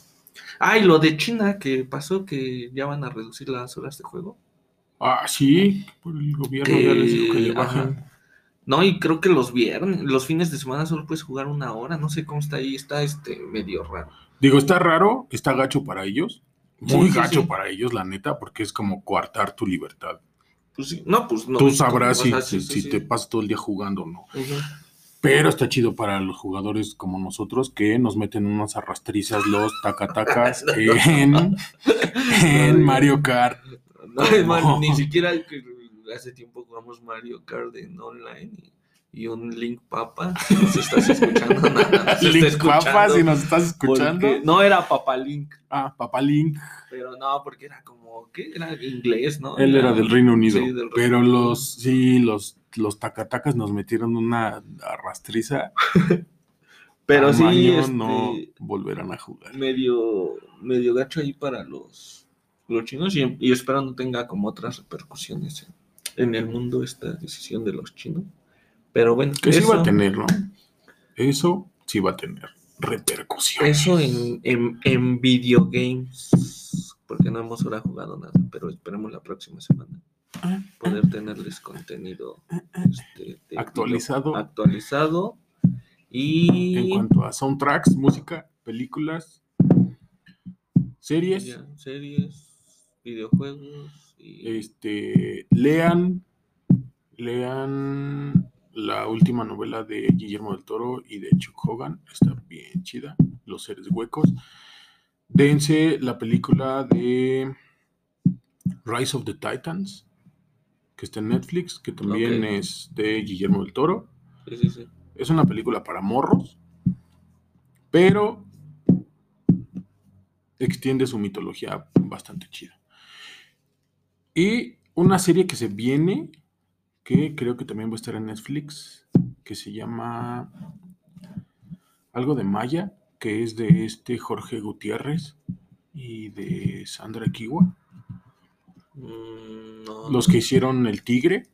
Ah, y lo de China que pasó que ya van a reducir las horas de juego. Ah, sí, por el gobierno ya les dijo que le Que- ajá. No, y creo que los viernes, los fines de semana solo puedes jugar una hora, no sé cómo está ahí, está este medio raro. Digo, está raro, está gacho para ellos. Muy Sí, gacho sí. para ellos, la neta, porque es como coartar tu libertad. Pues sí, no, pues no. Tú sabrás o si, sea, si- te pasas todo el día jugando o no. Pero está chido para los jugadores como nosotros que nos meten unas arrastrizas los tacatacas en, en Mario Kart. ¿Cómo? ni siquiera hace tiempo jugamos Mario Kart en online y, y un Link Papa. Si nos estás escuchando, nada Link escuchando Papa, si nos estás escuchando. no era Papa Link, Ah, Papá Link. pero no, porque era como, ¿qué? Era inglés, ¿no? Él era del Reino Unido. Sí, del Reino pero los, sí, los, los tacatacas nos metieron una arrastriza. Pero sí, Tamaño, este, no volverán a jugar. medio, medio gacho ahí para los, los chinos y, y espero no tenga como otras repercusiones en, en el mundo esta decisión de los chinos. Pero bueno, Que sí eso- va a tener, ¿no? Eso sí va a tener. repercusión. Eso en, en, en videogames, porque no hemos ahora jugado nada, pero esperemos la próxima semana poder tenerles contenido este, de Actualizado. actualizado y En cuanto a soundtracks, música, películas, series, ya, series, videojuegos y este, lean, lean la última novela de Guillermo del Toro y de Chuck Hogan, está bien chida, Los seres huecos. Dense la película de Rise of the Titans, que está en Netflix, que también es de Guillermo del Toro. sí, sí, sí. Es una película para morros, pero extiende su mitología bastante chida. Y una serie que se viene, que creo que también va a estar en Netflix, que se llama algo de Maya, que es de este Jorge Gutiérrez y de Sandra Kiwa, Mm, no. los que hicieron El Tigre,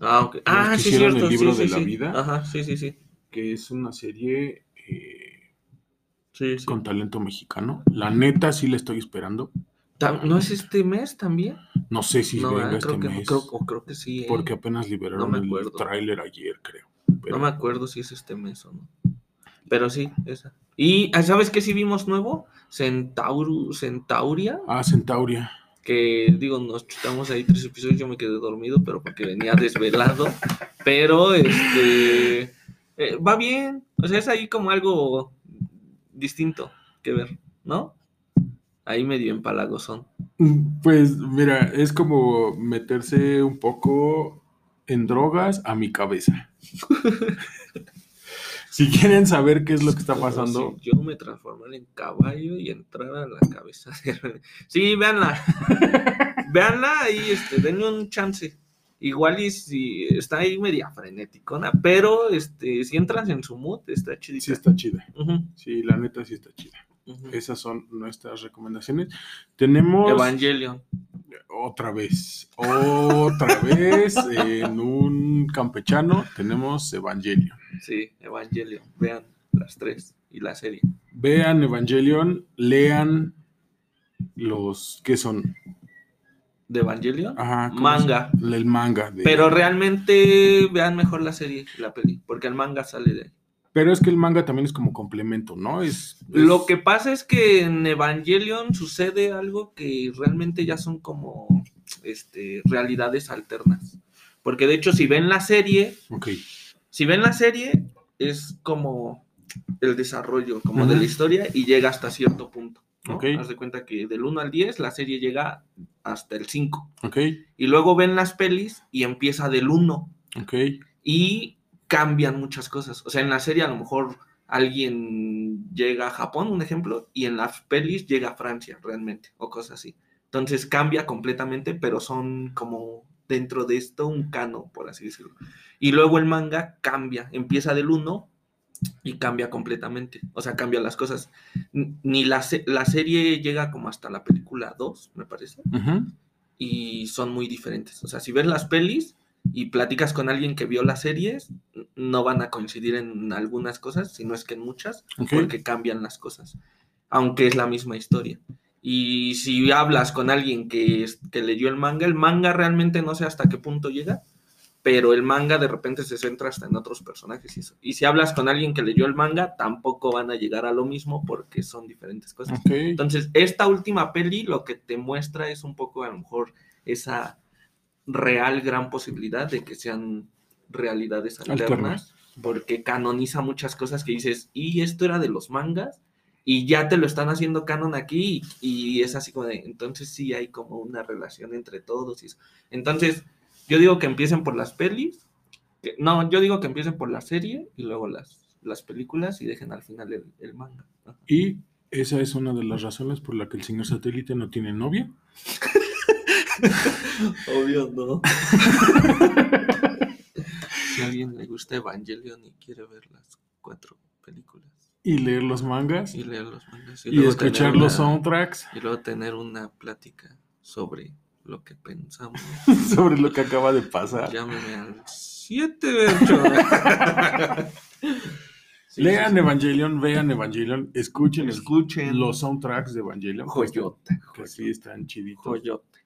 Ah, ok. Ah, que sí, hicieron cierto. el libro sí, de sí, la vida. Ajá, sí, sí, sí. que es una serie eh, con talento mexicano. La neta sí la estoy esperando. ¿No es este mes también? No sé si no, venga ah, este que, mes, creo, o creo que sí. ¿eh? porque apenas liberaron el tráiler ayer, creo. Pero- No me acuerdo si es este mes o no. Pero sí, esa. Y ah, ¿sabes qué sí vimos nuevo? Centauru, Centauria, Ah, Centauria. Que digo, nos chutamos ahí tres episodios, yo me quedé dormido, pero porque venía desvelado. Pero este eh, va bien. O sea, es ahí como algo distinto que ver, ¿no? Ahí medio empalagosón. Pues mira, es como meterse un poco en drogas a mi cabeza. si quieren saber qué es lo que está pasando, si yo me transformara en caballo y entrara a la cabeza de... Sí, véanla. véanla y este, denle un chance. Igual y si está ahí media frenéticona, pero este, si entras en su mood, está chidita. sí está chida. Sí, la neta sí está chida. Esas son nuestras recomendaciones. Tenemos Evangelion. otra vez, otra vez en un campechano tenemos Evangelion. Sí, Evangelion. Vean las tres y la serie. Vean Evangelion, lean los que son ¿De Evangelion? Ajá, ¿cómo Manga. el manga de- Pero realmente vean mejor la serie que la peli, porque el manga sale de ahí. pero es que el manga también es como complemento, ¿no? Es, es- Lo que pasa es que en Evangelion sucede algo que realmente ya son como este, realidades alternas. Porque de hecho, si ven la serie, Ok. Si ven la serie, es como el desarrollo como de la historia y llega hasta cierto punto. ¿no? Ok. Haz de cuenta que del 1 al 10 la serie llega hasta el 5. Ok, Y luego ven las pelis y empieza del 1 ok, y cambian muchas cosas. O sea, en la serie a lo mejor alguien llega a Japón, un ejemplo, y en las pelis llega a Francia realmente, o cosas así. Entonces cambia completamente, pero son como dentro de esto un cano, por así decirlo. Y luego el manga cambia, empieza del 1 y cambia completamente. O sea, cambia las cosas. Ni la, se- la serie llega como hasta la película 2, me parece y son muy diferentes. O sea, si ves las pelis y platicas con alguien que vio las series, no van a coincidir en algunas cosas, sino es que en muchas, porque cambian las cosas, aunque es la misma historia. Y si hablas con alguien que, que leyó el manga, el manga realmente no sé hasta qué punto llega, pero el manga de repente se centra hasta en otros personajes y eso. Y si hablas con alguien que leyó el manga, tampoco van a llegar a lo mismo porque son diferentes cosas. ok. Entonces, esta última peli lo que te muestra es un poco a lo mejor esa real gran posibilidad de que sean realidades alternas, Alternas. porque canoniza muchas cosas que dices, y esto era de los mangas, y ya te lo están haciendo canon aquí, y, y es así como de, entonces sí hay como una relación entre todos. Y eso. Entonces, yo digo que empiecen por las pelis, que- no, yo digo que empiecen por la serie y luego las, las películas y dejen al final el, el manga. Ajá. Y esa es una de las razones por la que el señor satélite no tiene novia. Obvio, no. si a alguien le gusta Evangelion y quiere ver las cuatro películas Y leer los mangas. y leer los mangas Y, luego escuchar los una- soundtracks y luego tener una plática sobre lo que pensamos, sobre lo que acaba de pasar. llámeme al 78. Sí, Lean sí. Evangelion, vean Evangelion, escuchen, Escuchen. los soundtracks de Evangelion. que están- Joyota. Que sí están chiditos. Joyota.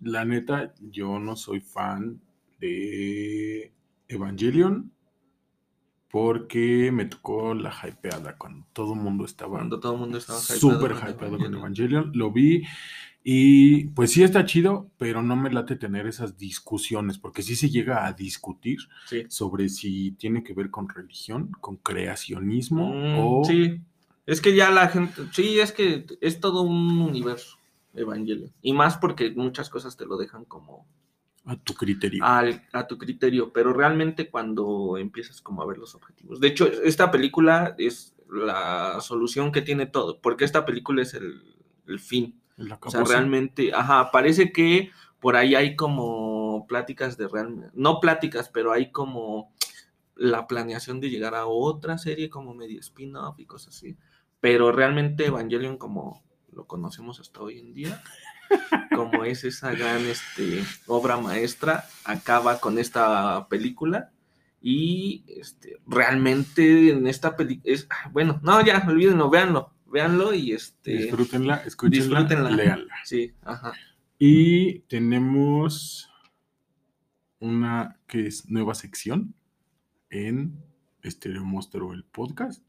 La neta, yo no soy fan de Evangelion porque me tocó la hypeada cuando todo el mundo estaba Cuando todo el mundo estaba hypeado súper con hypeado con Evangelion. Evangelion. Lo vi y pues sí está chido, pero no me late tener esas discusiones porque sí se llega a discutir Sí. sobre si tiene que ver con religión, con creacionismo Mm, o... Sí, es que ya la gente, sí, es que es todo un universo Evangelion. Y más porque muchas cosas te lo dejan como A tu criterio. al- a tu criterio, pero realmente cuando empiezas como a ver los objetivos. De hecho, esta película es la solución que tiene todo, porque esta película es el, el fin. O sea, realmente, ajá, parece que por ahí hay como pláticas de real, no pláticas, pero hay como la planeación de llegar a otra serie como medio spin-off y cosas así. Pero realmente Evangelion como lo conocemos hasta hoy en día, como es esa gran este, obra maestra, acaba con esta película. Y este, realmente en esta película es, bueno, no, ya, olvídenlo, véanlo, véanlo y este Disfrútenla, escúchenla, disfrútenla. léanla. Sí, ajá. Y tenemos una que es nueva sección en Estéreo Monstruo, el podcast.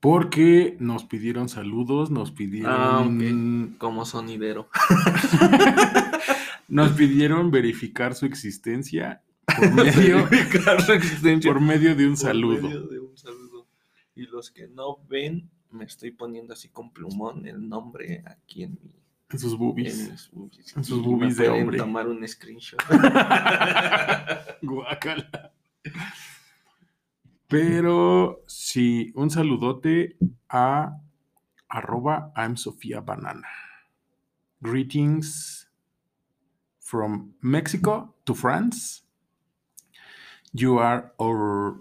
Porque nos pidieron saludos, nos pidieron, Ah, ok. Como sonidero. nos pidieron verificar su existencia por medio, Verificar su existencia. por medio de un Por saludo. medio de un saludo. Y los que no ven, me estoy poniendo así con plumón el nombre aquí en mi En sus en boobies. mis boobies. En sus me boobies de hombre. tomar un screenshot. Guácala. Pero sí, un saludote a arroba I'm Sofía Banana. Greetings from Mexico to France. You are our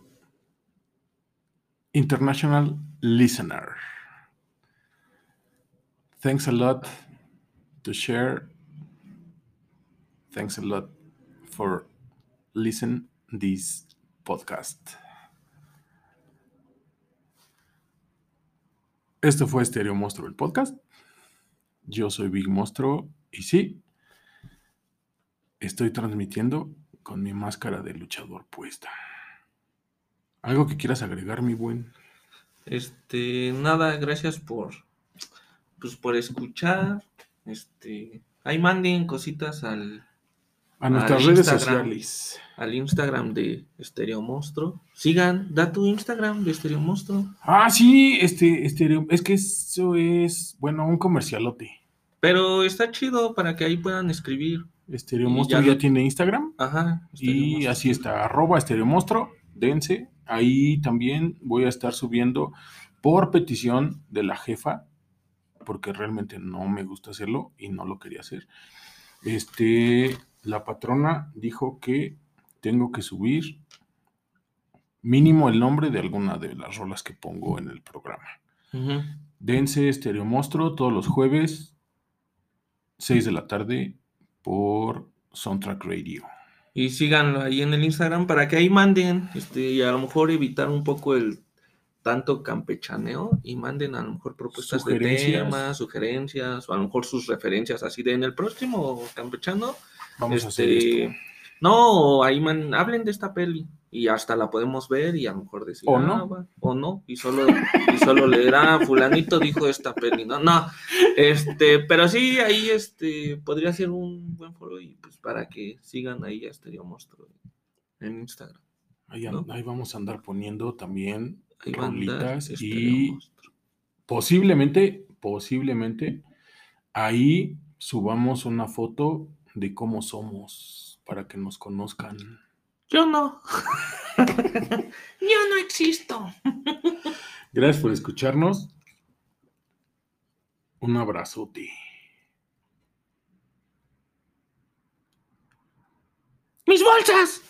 international listener. Thanks a lot to share. Thanks a lot for listen this podcast. Esto fue Stereo Monstruo, el podcast. Yo soy Big Monstruo y sí, estoy transmitiendo con mi máscara de luchador puesta. ¿Algo que quieras agregar, mi buen? Este, nada, gracias por pues por escuchar. Este, ahí manden cositas al, A nuestras redes Instagram. sociales. al Instagram de Estereo Monstruo. Sigan, da tu Instagram de Estereo Monstruo. Ah, sí, este, este, es que eso es, bueno, un comercialote. Pero está chido para que ahí puedan escribir. Estereo Monstruo ya tiene Instagram. Ajá. Estereo Y Monstruo. así está, arroba Estereo Monstruo, dense. Ahí también voy a estar subiendo por petición de la jefa, porque realmente no me gusta hacerlo y no lo quería hacer. Este, la patrona dijo que tengo que subir mínimo el nombre de alguna de las rolas que pongo en el programa. Dense Estereo Monstruo todos los jueves, 6 de la tarde, por Soundtrack Radio. Y síganlo ahí en el Instagram para que ahí manden, este, y a lo mejor evitar un poco el tanto campechaneo y manden a lo mejor propuestas de temas, sugerencias, o a lo mejor sus referencias así de en el próximo campechano. Vamos a hacer este, esto. No, ahí man, hablen de esta peli y hasta la podemos ver y a lo mejor decir, O "Ah, no. va", o no, y solo, y solo leer, ah, fulanito dijo esta peli, no, no, este, pero sí, ahí este, podría ser un buen foro y pues para que sigan ahí a Stereo Monstruo en Instagram. Ahí, an- ¿no? ahí vamos a andar poniendo también rolitas y Monstruo. posiblemente, posiblemente ahí subamos una foto de cómo somos para que nos conozcan. Yo no. Yo no existo. Gracias por escucharnos. Un abrazote. ¡Mis bolsas!